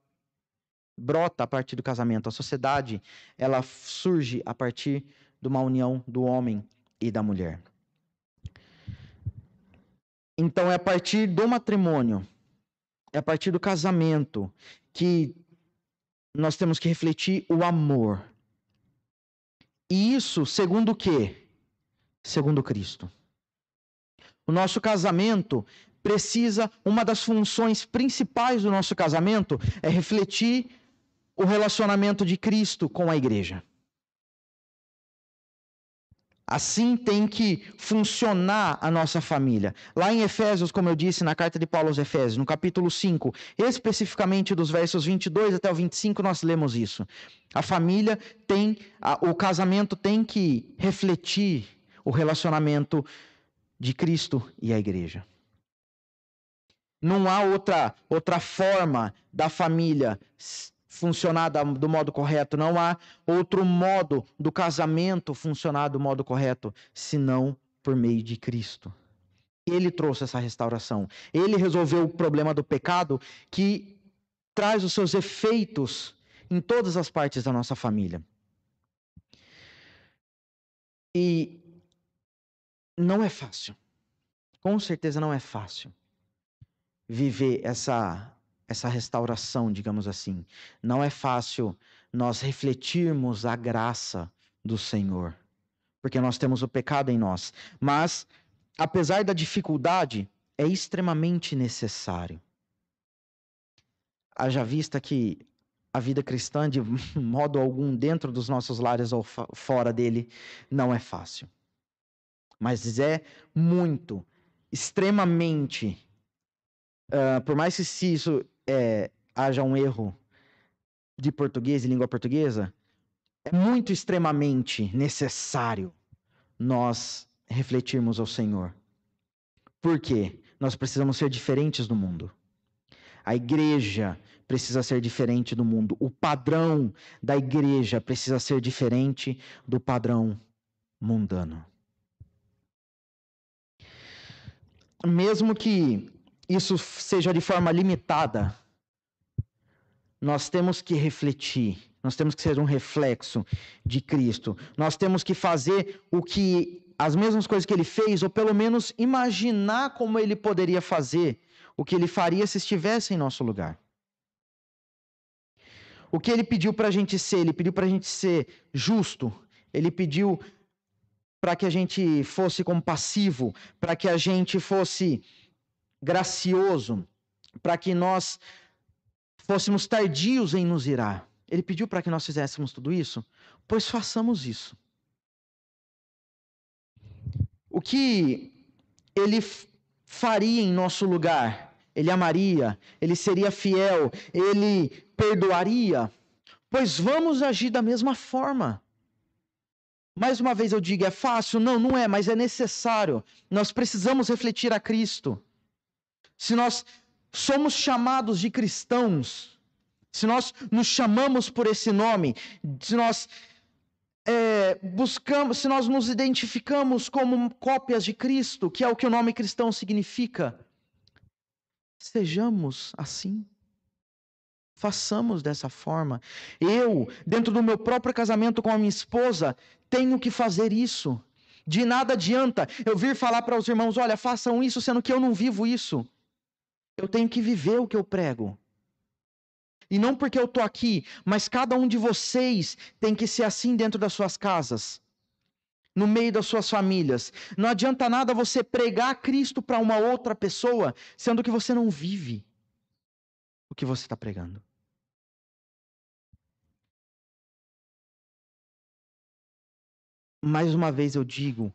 brota a partir do casamento. A sociedade, ela surge a partir de uma união do homem e da mulher. Então, é a partir do matrimônio, é a partir do casamento, que nós temos que refletir o amor. E isso segundo o quê? Segundo Cristo. O nosso casamento precisa, uma das funções principais do nosso casamento é refletir o relacionamento de Cristo com a igreja. Assim tem que funcionar a nossa família. Lá em Efésios, como eu disse na carta de Paulo aos Efésios, no capítulo 5, especificamente dos versos 22 até o 25, nós lemos isso. A família tem, o casamento tem que refletir o relacionamento de Cristo e a igreja. Não há outra, outra forma da família funcionar do modo correto, não há outro modo do casamento funcionar do modo correto, senão por meio de Cristo. Ele trouxe essa restauração. Ele resolveu o problema do pecado que traz os seus efeitos em todas as partes da nossa família. E não é fácil. Com certeza não é fácil viver essa essa restauração, digamos assim. Não é fácil nós refletirmos a graça do Senhor, porque nós temos o pecado em nós. Mas, apesar da dificuldade, é extremamente necessário. Haja vista que a vida cristã, de modo algum, dentro dos nossos lares ou fora dele, não é fácil. Mas é muito, extremamente, uh, por mais que se isso é, haja um erro de português e língua portuguesa, é muito extremamente necessário nós refletirmos ao Senhor. Por quê? Nós precisamos ser diferentes do mundo. A igreja precisa ser diferente do mundo. O padrão da igreja precisa ser diferente do padrão mundano. Mesmo que isso seja de forma limitada, nós temos que refletir, nós temos que ser um reflexo de Cristo. Nós temos que fazer o que as mesmas coisas que ele fez, ou pelo menos imaginar como ele poderia fazer, o que ele faria se estivesse em nosso lugar. O que ele pediu para a gente ser? Ele pediu para a gente ser justo, ele pediu para que a gente fosse compassivo, para que a gente fosse gracioso, para que nós fôssemos tardios em nos irar. Ele pediu para que nós fizéssemos tudo isso? Pois façamos isso. O que ele faria em nosso lugar? Ele amaria, ele seria fiel, ele perdoaria. Pois vamos agir da mesma forma. Mais uma vez eu digo, é fácil? Não, não é, mas é necessário. Nós precisamos refletir a Cristo. Se nós somos chamados de cristãos, se nós nos chamamos por esse nome, se nós é, buscamos, se nós nos identificamos como cópias de Cristo, que é o que o nome cristão significa, sejamos assim. Façamos dessa forma. Eu, dentro do meu próprio casamento com a minha esposa, tenho que fazer isso. De nada adianta eu vir falar para os irmãos: olha, façam isso, sendo que eu não vivo isso. Eu tenho que viver o que eu prego. E não porque eu estou aqui, mas cada um de vocês tem que ser assim dentro das suas casas, no meio das suas famílias. Não adianta nada você pregar Cristo para uma outra pessoa, sendo que você não vive o que você está pregando. Mais uma vez eu digo,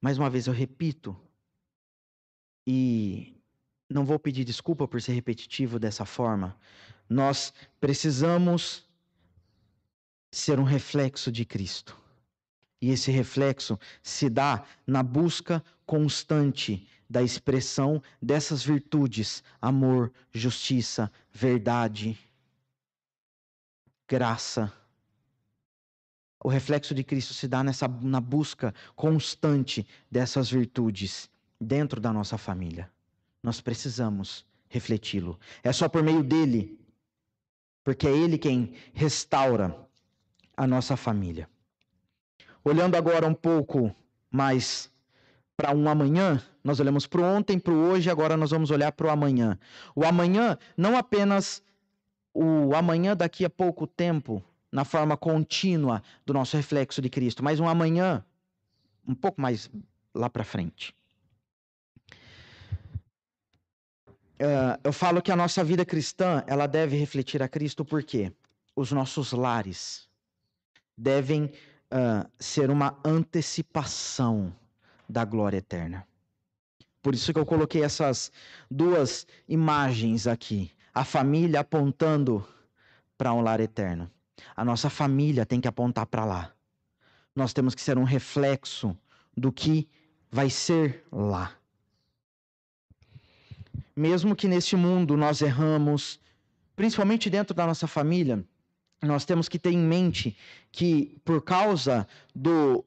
mais uma vez eu repito, e não vou pedir desculpa por ser repetitivo dessa forma, nós precisamos ser um reflexo de Cristo. E esse reflexo se dá na busca constante da expressão dessas virtudes: amor, justiça, verdade, graça. O reflexo de Cristo se dá nessa, na busca constante dessas virtudes dentro da nossa família. Nós precisamos refleti-lo. É só por meio dele porque é Ele quem restaura a nossa família. Olhando agora um pouco mais para um amanhã, nós olhamos para o ontem, para o hoje, agora nós vamos olhar para o amanhã. O amanhã, não apenas o amanhã daqui a pouco tempo, na forma contínua do nosso reflexo de Cristo, mas um amanhã um pouco mais lá para frente. Uh, eu falo que a nossa vida cristã ela deve refletir a Cristo porque os nossos lares devem uh, ser uma antecipação da glória eterna. Por isso que eu coloquei essas duas imagens aqui: a família apontando para um lar eterno. A nossa família tem que apontar para lá. Nós temos que ser um reflexo do que vai ser lá mesmo que neste mundo nós erramos, principalmente dentro da nossa família, nós temos que ter em mente que por causa do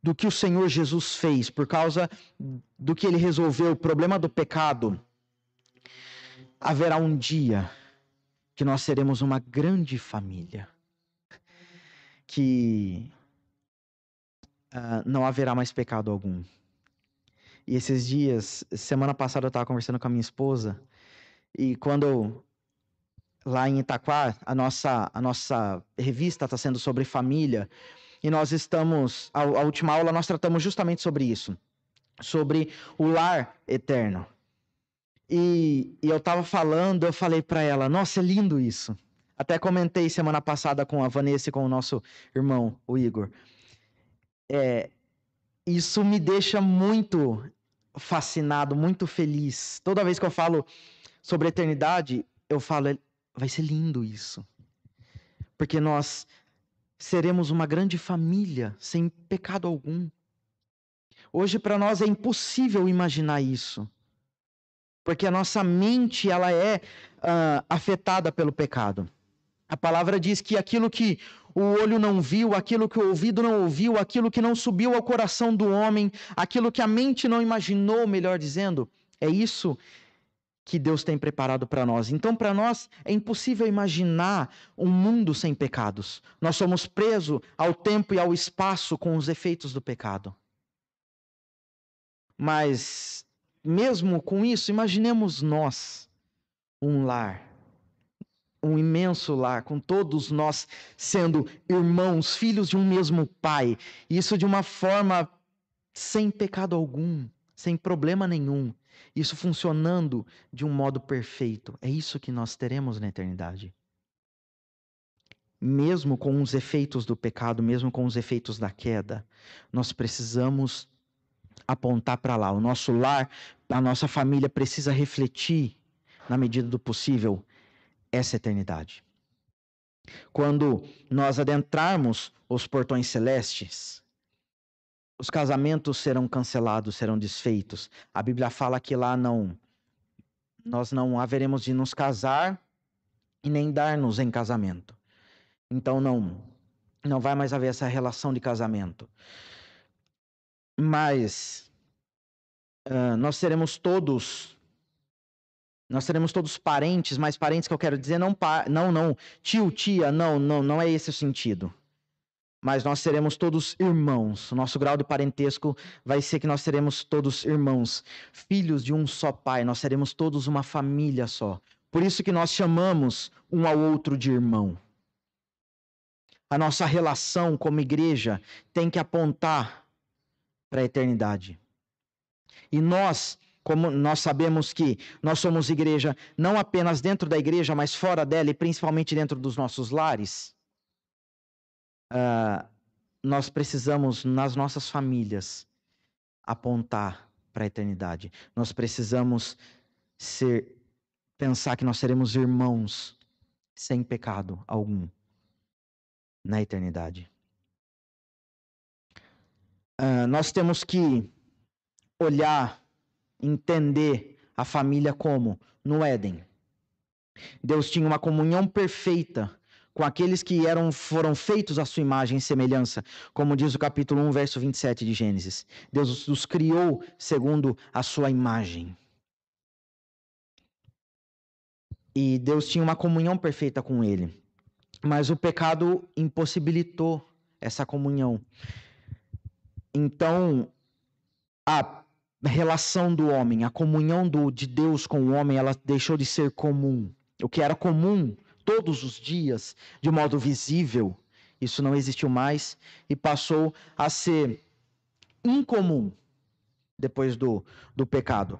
do que o Senhor Jesus fez, por causa do que ele resolveu, o problema do pecado, haverá um dia que nós seremos uma grande família, que uh, não haverá mais pecado algum. E esses dias, semana passada eu estava conversando com a minha esposa, e quando lá em Itaquá, a nossa, a nossa revista está sendo sobre família, e nós estamos, a, a última aula nós tratamos justamente sobre isso, sobre o lar eterno. E, e eu estava falando, eu falei para ela, nossa, é lindo isso. Até comentei semana passada com a Vanessa e com o nosso irmão, o Igor. É, isso me deixa muito fascinado, muito feliz. Toda vez que eu falo sobre eternidade, eu falo, vai ser lindo isso. Porque nós seremos uma grande família sem pecado algum. Hoje para nós é impossível imaginar isso. Porque a nossa mente ela é uh, afetada pelo pecado. A palavra diz que aquilo que o olho não viu, aquilo que o ouvido não ouviu, aquilo que não subiu ao coração do homem, aquilo que a mente não imaginou, melhor dizendo, é isso que Deus tem preparado para nós. Então, para nós, é impossível imaginar um mundo sem pecados. Nós somos presos ao tempo e ao espaço com os efeitos do pecado. Mas, mesmo com isso, imaginemos nós um lar, um imenso lar, com todos nós sendo irmãos, filhos de um mesmo pai. Isso de uma forma sem pecado algum, sem problema nenhum isso funcionando de um modo perfeito. É isso que nós teremos na eternidade. Mesmo com os efeitos do pecado, mesmo com os efeitos da queda, nós precisamos apontar para lá. O nosso lar, a nossa família precisa refletir, na medida do possível, essa eternidade. Quando nós adentrarmos os portões celestes, os casamentos serão cancelados, serão desfeitos. A Bíblia fala que lá não nós não haveremos de nos casar e nem dar-nos em casamento. Então não não vai mais haver essa relação de casamento. Mas uh, nós seremos todos nós seremos todos parentes, mas parentes que eu quero dizer não não não tio tia não não não é esse o sentido mas nós seremos todos irmãos. O nosso grau de parentesco vai ser que nós seremos todos irmãos, filhos de um só pai, nós seremos todos uma família só. Por isso que nós chamamos um ao outro de irmão. A nossa relação como igreja tem que apontar para a eternidade. E nós, como nós sabemos que nós somos igreja não apenas dentro da igreja, mas fora dela e principalmente dentro dos nossos lares, uh, nós precisamos, nas nossas famílias, apontar para a eternidade. Nós precisamos ser, pensar que nós seremos irmãos sem pecado algum na eternidade. Uh, nós temos que olhar, entender a família como no Éden. Deus tinha uma comunhão perfeita com aqueles que eram foram feitos à sua imagem e semelhança, como diz o capítulo 1, verso 27 de Gênesis. Deus os criou segundo a sua imagem. E Deus tinha uma comunhão perfeita com ele. Mas o pecado impossibilitou essa comunhão. Então, a relação do homem, a comunhão do, de Deus com o homem, ela deixou de ser comum. O que era comum todos os dias, de modo visível, isso não existiu mais e passou a ser incomum depois do, do pecado.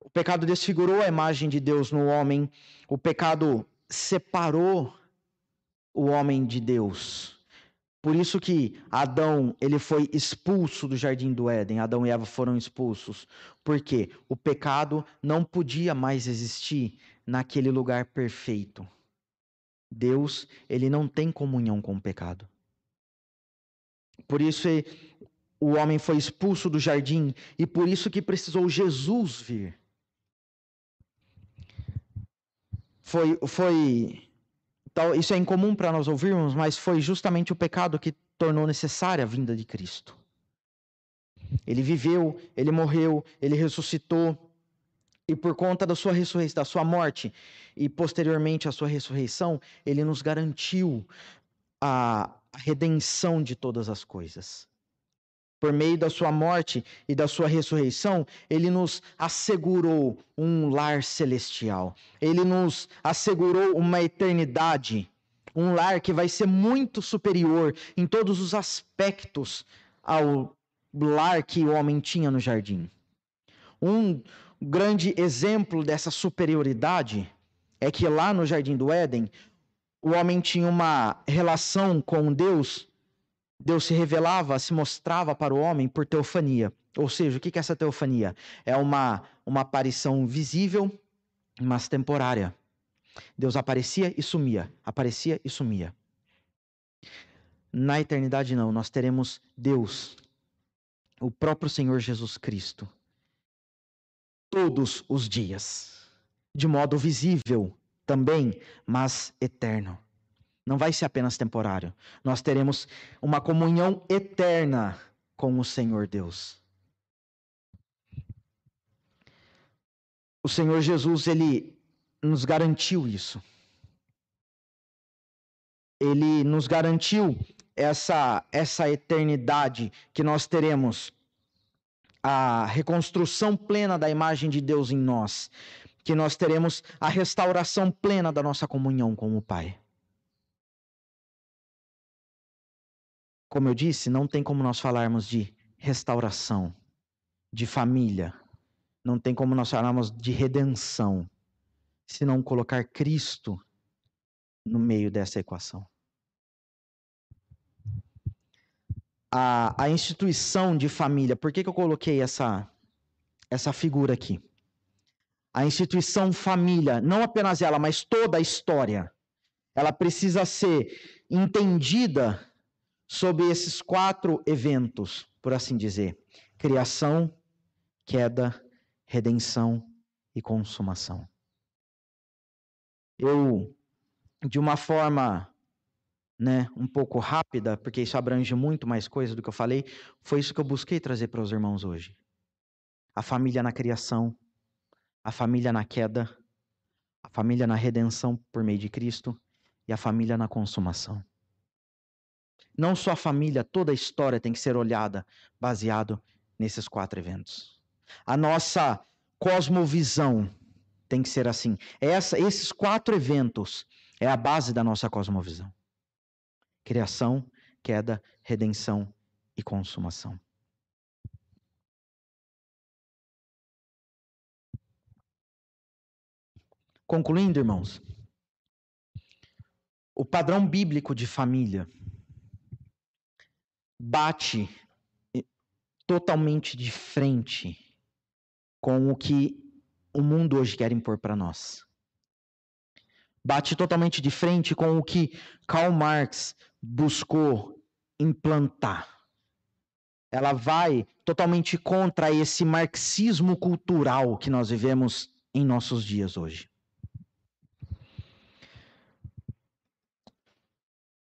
O pecado desfigurou a imagem de Deus no homem, o pecado separou o homem de Deus. Por isso que Adão, ele foi expulso do jardim do Éden. Adão e Eva foram expulsos. Porque o pecado não podia mais existir naquele lugar perfeito. Deus, ele não tem comunhão com o pecado. Por isso o homem foi expulso do jardim e por isso que precisou Jesus vir. Foi, foi isso é incomum para nós ouvirmos, mas foi justamente o pecado que tornou necessária a vinda de Cristo. Ele viveu, ele morreu, ele ressuscitou, e por conta da sua ressurreição, da sua morte e posteriormente a sua ressurreição, ele nos garantiu a redenção de todas as coisas. Por meio da sua morte e da sua ressurreição, ele nos assegurou um lar celestial. Ele nos assegurou uma eternidade, um lar que vai ser muito superior em todos os aspectos ao lar que o homem tinha no jardim. Um grande exemplo dessa superioridade é que lá no jardim do Éden, o homem tinha uma relação com Deus Deus se revelava, se mostrava para o homem por teofania. Ou seja, o que é essa teofania? É uma, uma aparição visível, mas temporária. Deus aparecia e sumia, aparecia e sumia. Na eternidade, não, nós teremos Deus, o próprio Senhor Jesus Cristo, todos os dias, de modo visível também, mas eterno não vai ser apenas temporário. Nós teremos uma comunhão eterna com o Senhor Deus. O Senhor Jesus, ele nos garantiu isso. Ele nos garantiu essa essa eternidade que nós teremos a reconstrução plena da imagem de Deus em nós, que nós teremos a restauração plena da nossa comunhão com o Pai. Como eu disse, não tem como nós falarmos de restauração, de família, não tem como nós falarmos de redenção, se não colocar Cristo no meio dessa equação. A, a instituição de família, por que, que eu coloquei essa, essa figura aqui? A instituição família, não apenas ela, mas toda a história, ela precisa ser entendida sobre esses quatro eventos, por assim dizer: criação, queda, redenção e consumação. Eu, de uma forma né, um pouco rápida, porque isso abrange muito mais coisas do que eu falei, foi isso que eu busquei trazer para os irmãos hoje. A família na criação, a família na queda, a família na redenção por meio de Cristo e a família na consumação. Não só a família, toda a história tem que ser olhada baseado nesses quatro eventos. A nossa cosmovisão tem que ser assim. Essa, esses quatro eventos é a base da nossa cosmovisão: criação, queda, redenção e consumação. Concluindo, irmãos, o padrão bíblico de família bate totalmente de frente com o que o mundo hoje quer impor para nós. Bate totalmente de frente com o que Karl Marx buscou implantar. Ela vai totalmente contra esse marxismo cultural que nós vivemos em nossos dias hoje.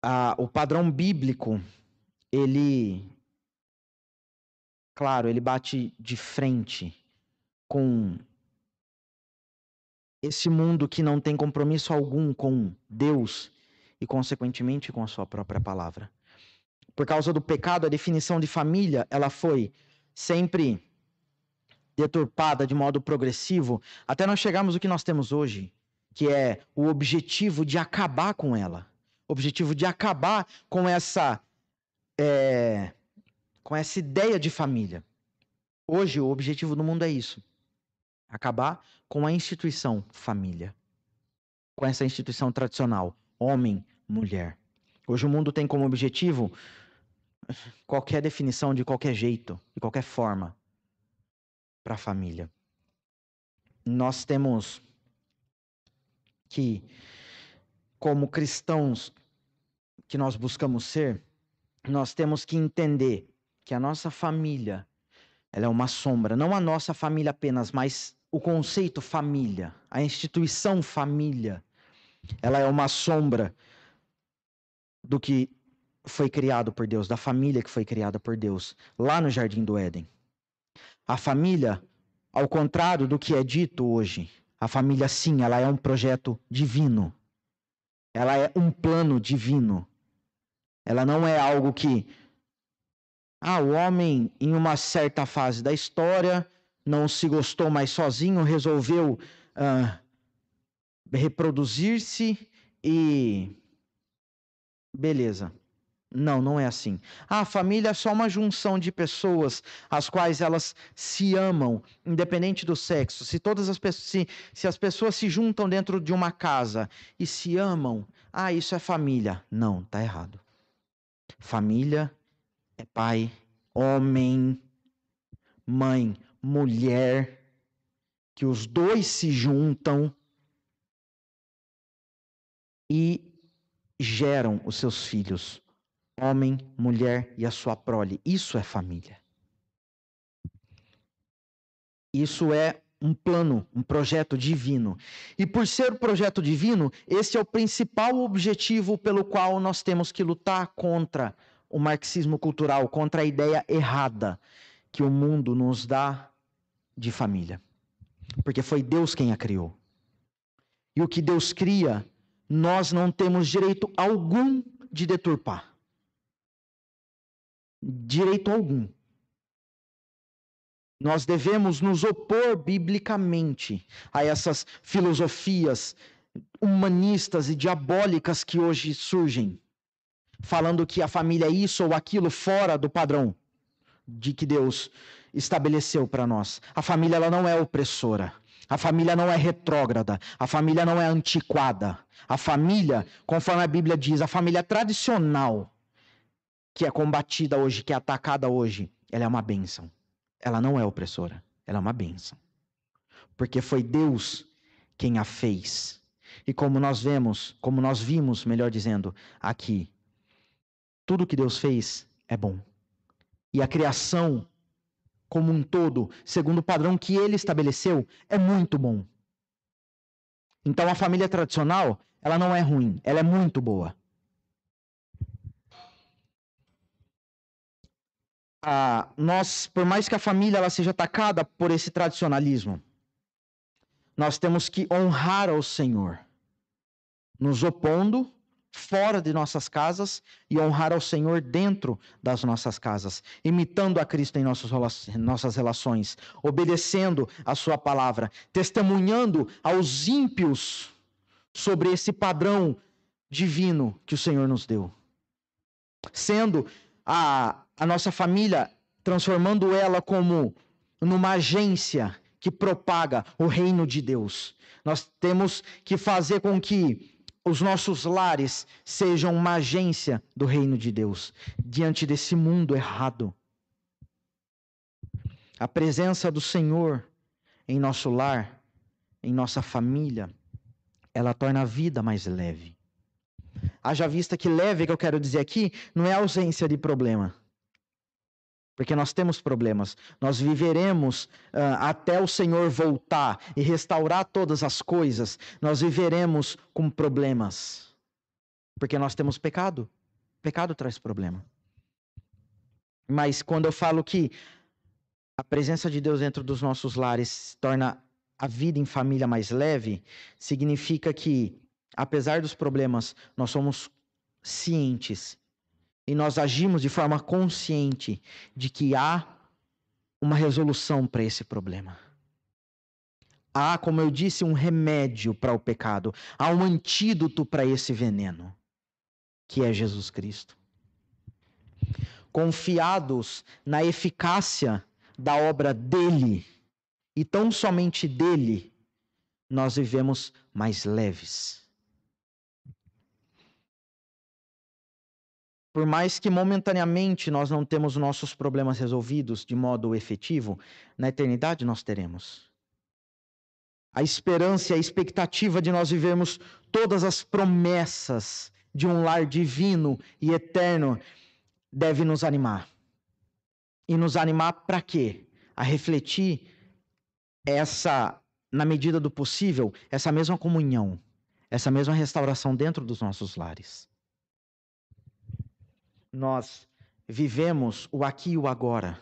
Ah, o padrão bíblico ele, claro, ele bate de frente com esse mundo que não tem compromisso algum com Deus e, consequentemente, com a sua própria palavra. Por causa do pecado, a definição de família ela foi sempre deturpada de modo progressivo, até nós chegarmos ao que nós temos hoje, que é o objetivo de acabar com ela, o objetivo de acabar com essa é, com essa ideia de família. Hoje, o objetivo do mundo é isso: acabar com a instituição família, com essa instituição tradicional, homem, mulher. Hoje, o mundo tem como objetivo qualquer definição de qualquer jeito, de qualquer forma, para a família. Nós temos que, como cristãos que nós buscamos ser, nós temos que entender que a nossa família ela é uma sombra, não a nossa família apenas, mas o conceito família, a instituição família, ela é uma sombra do que foi criado por Deus, da família que foi criada por Deus, lá no jardim do Éden. A família, ao contrário do que é dito hoje, a família sim, ela é um projeto divino. Ela é um plano divino. Ela não é algo que Ah, o homem, em uma certa fase da história, não se gostou mais sozinho, resolveu ah, reproduzir-se e. Beleza. Não, não é assim. A família é só uma junção de pessoas as quais elas se amam, independente do sexo. Se todas as pessoas, se, se as pessoas se juntam dentro de uma casa e se amam, ah, isso é família. Não, tá errado. Família é pai, homem, mãe, mulher, que os dois se juntam e geram os seus filhos homem, mulher e a sua prole. Isso é família. Isso é um plano, um projeto divino. E por ser projeto divino, esse é o principal objetivo pelo qual nós temos que lutar contra o marxismo cultural, contra a ideia errada que o mundo nos dá de família. Porque foi Deus quem a criou. E o que Deus cria, nós não temos direito algum de deturpar direito algum. Nós devemos nos opor biblicamente a essas filosofias humanistas e diabólicas que hoje surgem, falando que a família é isso ou aquilo fora do padrão de que Deus estabeleceu para nós. A família ela não é opressora. A família não é retrógrada, a família não é antiquada. A família, conforme a Bíblia diz, a família tradicional que é combatida hoje, que é atacada hoje, ela é uma bênção. Ela não é opressora, ela é uma bênção. Porque foi Deus quem a fez. E como nós vemos, como nós vimos, melhor dizendo, aqui, tudo que Deus fez é bom. E a criação como um todo, segundo o padrão que ele estabeleceu, é muito bom. Então a família tradicional, ela não é ruim, ela é muito boa. Ah, nós, por mais que a família ela seja atacada por esse tradicionalismo, nós temos que honrar ao Senhor, nos opondo fora de nossas casas e honrar ao Senhor dentro das nossas casas, imitando a Cristo em nossas relações, obedecendo a Sua palavra, testemunhando aos ímpios sobre esse padrão divino que o Senhor nos deu, sendo a a nossa família, transformando ela como numa agência que propaga o reino de Deus. Nós temos que fazer com que os nossos lares sejam uma agência do reino de Deus diante desse mundo errado. A presença do Senhor em nosso lar, em nossa família, ela torna a vida mais leve. Haja vista que leve, que eu quero dizer aqui, não é ausência de problema porque nós temos problemas. Nós viveremos uh, até o Senhor voltar e restaurar todas as coisas. Nós viveremos com problemas, porque nós temos pecado. Pecado traz problema. Mas quando eu falo que a presença de Deus dentro dos nossos lares torna a vida em família mais leve, significa que, apesar dos problemas, nós somos cientes e nós agimos de forma consciente de que há uma resolução para esse problema. Há, como eu disse, um remédio para o pecado, há um antídoto para esse veneno, que é Jesus Cristo. Confiados na eficácia da obra dele, e tão somente dele, nós vivemos mais leves por mais que momentaneamente nós não temos nossos problemas resolvidos de modo efetivo, na eternidade nós teremos. A esperança e a expectativa de nós vivermos todas as promessas de um lar divino e eterno deve nos animar. E nos animar para quê? A refletir essa, na medida do possível, essa mesma comunhão, essa mesma restauração dentro dos nossos lares nós vivemos o aqui e o agora.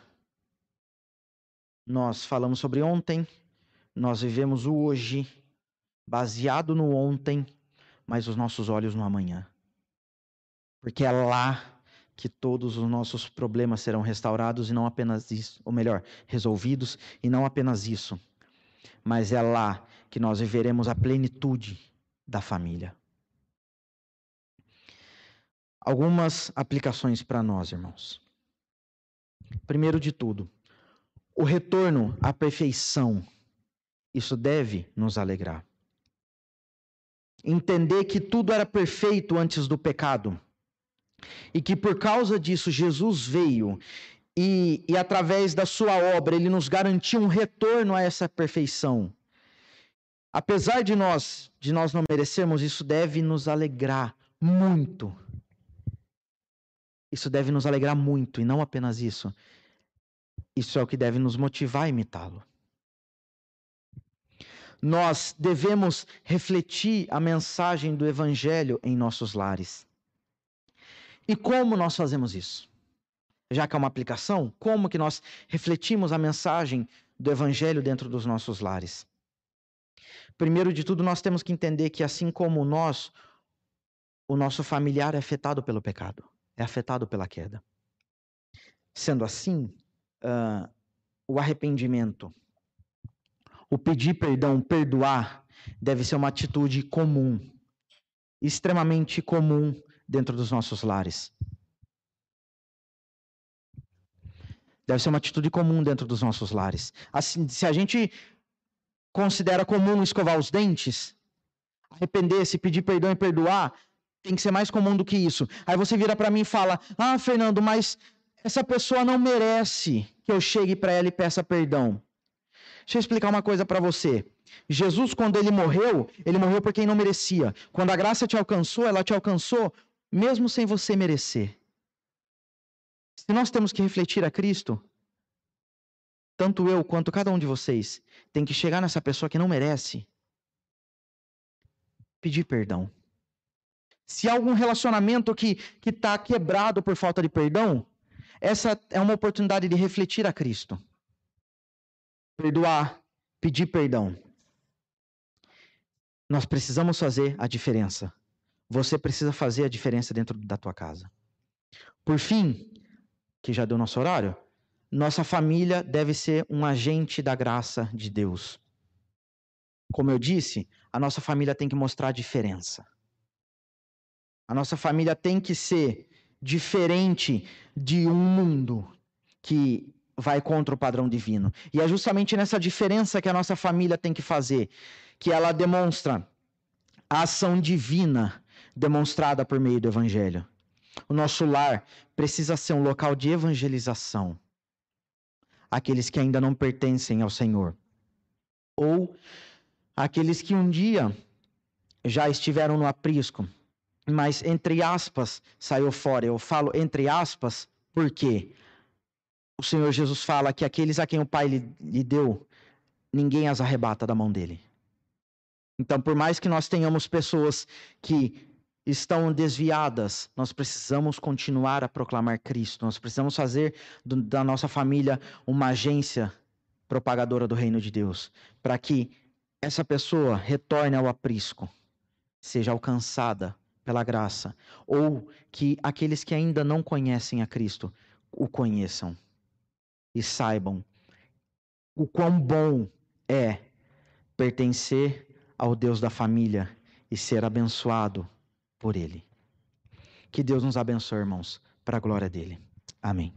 Nós falamos sobre ontem, nós vivemos o hoje, baseado no ontem, mas os nossos olhos no amanhã. Porque é lá que todos os nossos problemas serão restaurados e não apenas isso, ou melhor, resolvidos e não apenas isso, mas é lá que nós viveremos a plenitude da família. Algumas aplicações para nós, irmãos. Primeiro de tudo, o retorno à perfeição. Isso deve nos alegrar. Entender que tudo era perfeito antes do pecado. E que por causa disso Jesus veio e, e através da sua obra ele nos garantiu um retorno a essa perfeição. Apesar de nós, de nós não merecermos, isso deve nos alegrar muito. Isso deve nos alegrar muito, e não apenas isso. Isso é o que deve nos motivar a imitá-lo. Nós devemos refletir a mensagem do Evangelho em nossos lares. E como nós fazemos isso? Já que é uma aplicação, como que nós refletimos a mensagem do Evangelho dentro dos nossos lares? Primeiro de tudo, nós temos que entender que, assim como nós, o nosso familiar é afetado pelo pecado, é afetado pela queda. Sendo assim, uh, o arrependimento, o pedir perdão, perdoar, deve ser uma atitude comum, extremamente comum dentro dos nossos lares. Deve ser uma atitude comum dentro dos nossos lares. Assim, se a gente considera comum escovar os dentes, arrepender-se, pedir perdão e perdoar, tem que ser mais comum do que isso. Aí você vira para mim e fala: Ah, Fernando, mas essa pessoa não merece que eu chegue para ela e peça perdão. Deixa eu explicar uma coisa para você. Jesus, quando ele morreu, ele morreu por quem não merecia. Quando a graça te alcançou, ela te alcançou mesmo sem você merecer. Se nós temos que refletir a Cristo, tanto eu quanto cada um de vocês tem que chegar nessa pessoa que não merece, pedir perdão. Se há algum relacionamento que está quebrado por falta de perdão, essa é uma oportunidade de refletir a Cristo. Perdoar, pedir perdão. Nós precisamos fazer a diferença. Você precisa fazer a diferença dentro da tua casa. Por fim, que já deu nosso horário, nossa família deve ser um agente da graça de Deus. Como eu disse, a nossa família tem que mostrar a diferença. A nossa família tem que ser diferente de um mundo que vai contra o padrão divino. E é justamente nessa diferença que a nossa família tem que fazer, que ela demonstra a ação divina demonstrada por meio do evangelho. O nosso lar precisa ser um local de evangelização aqueles que ainda não pertencem ao Senhor. Ou aqueles que um dia já estiveram no aprisco, mas entre aspas saiu fora. Eu falo entre aspas porque o Senhor Jesus fala que aqueles a quem o Pai lhe, lhe deu, ninguém as arrebata da mão dele. Então, por mais que nós tenhamos pessoas que estão desviadas, nós precisamos continuar a proclamar Cristo. Nós precisamos fazer do, da nossa família uma agência propagadora do reino de Deus, para que essa pessoa retorne ao aprisco, seja alcançada pela graça, ou que aqueles que ainda não conhecem a Cristo o conheçam e saibam o quão bom é pertencer ao Deus da família e ser abençoado por Ele. Que Deus nos abençoe, irmãos, para a glória dele. Amém.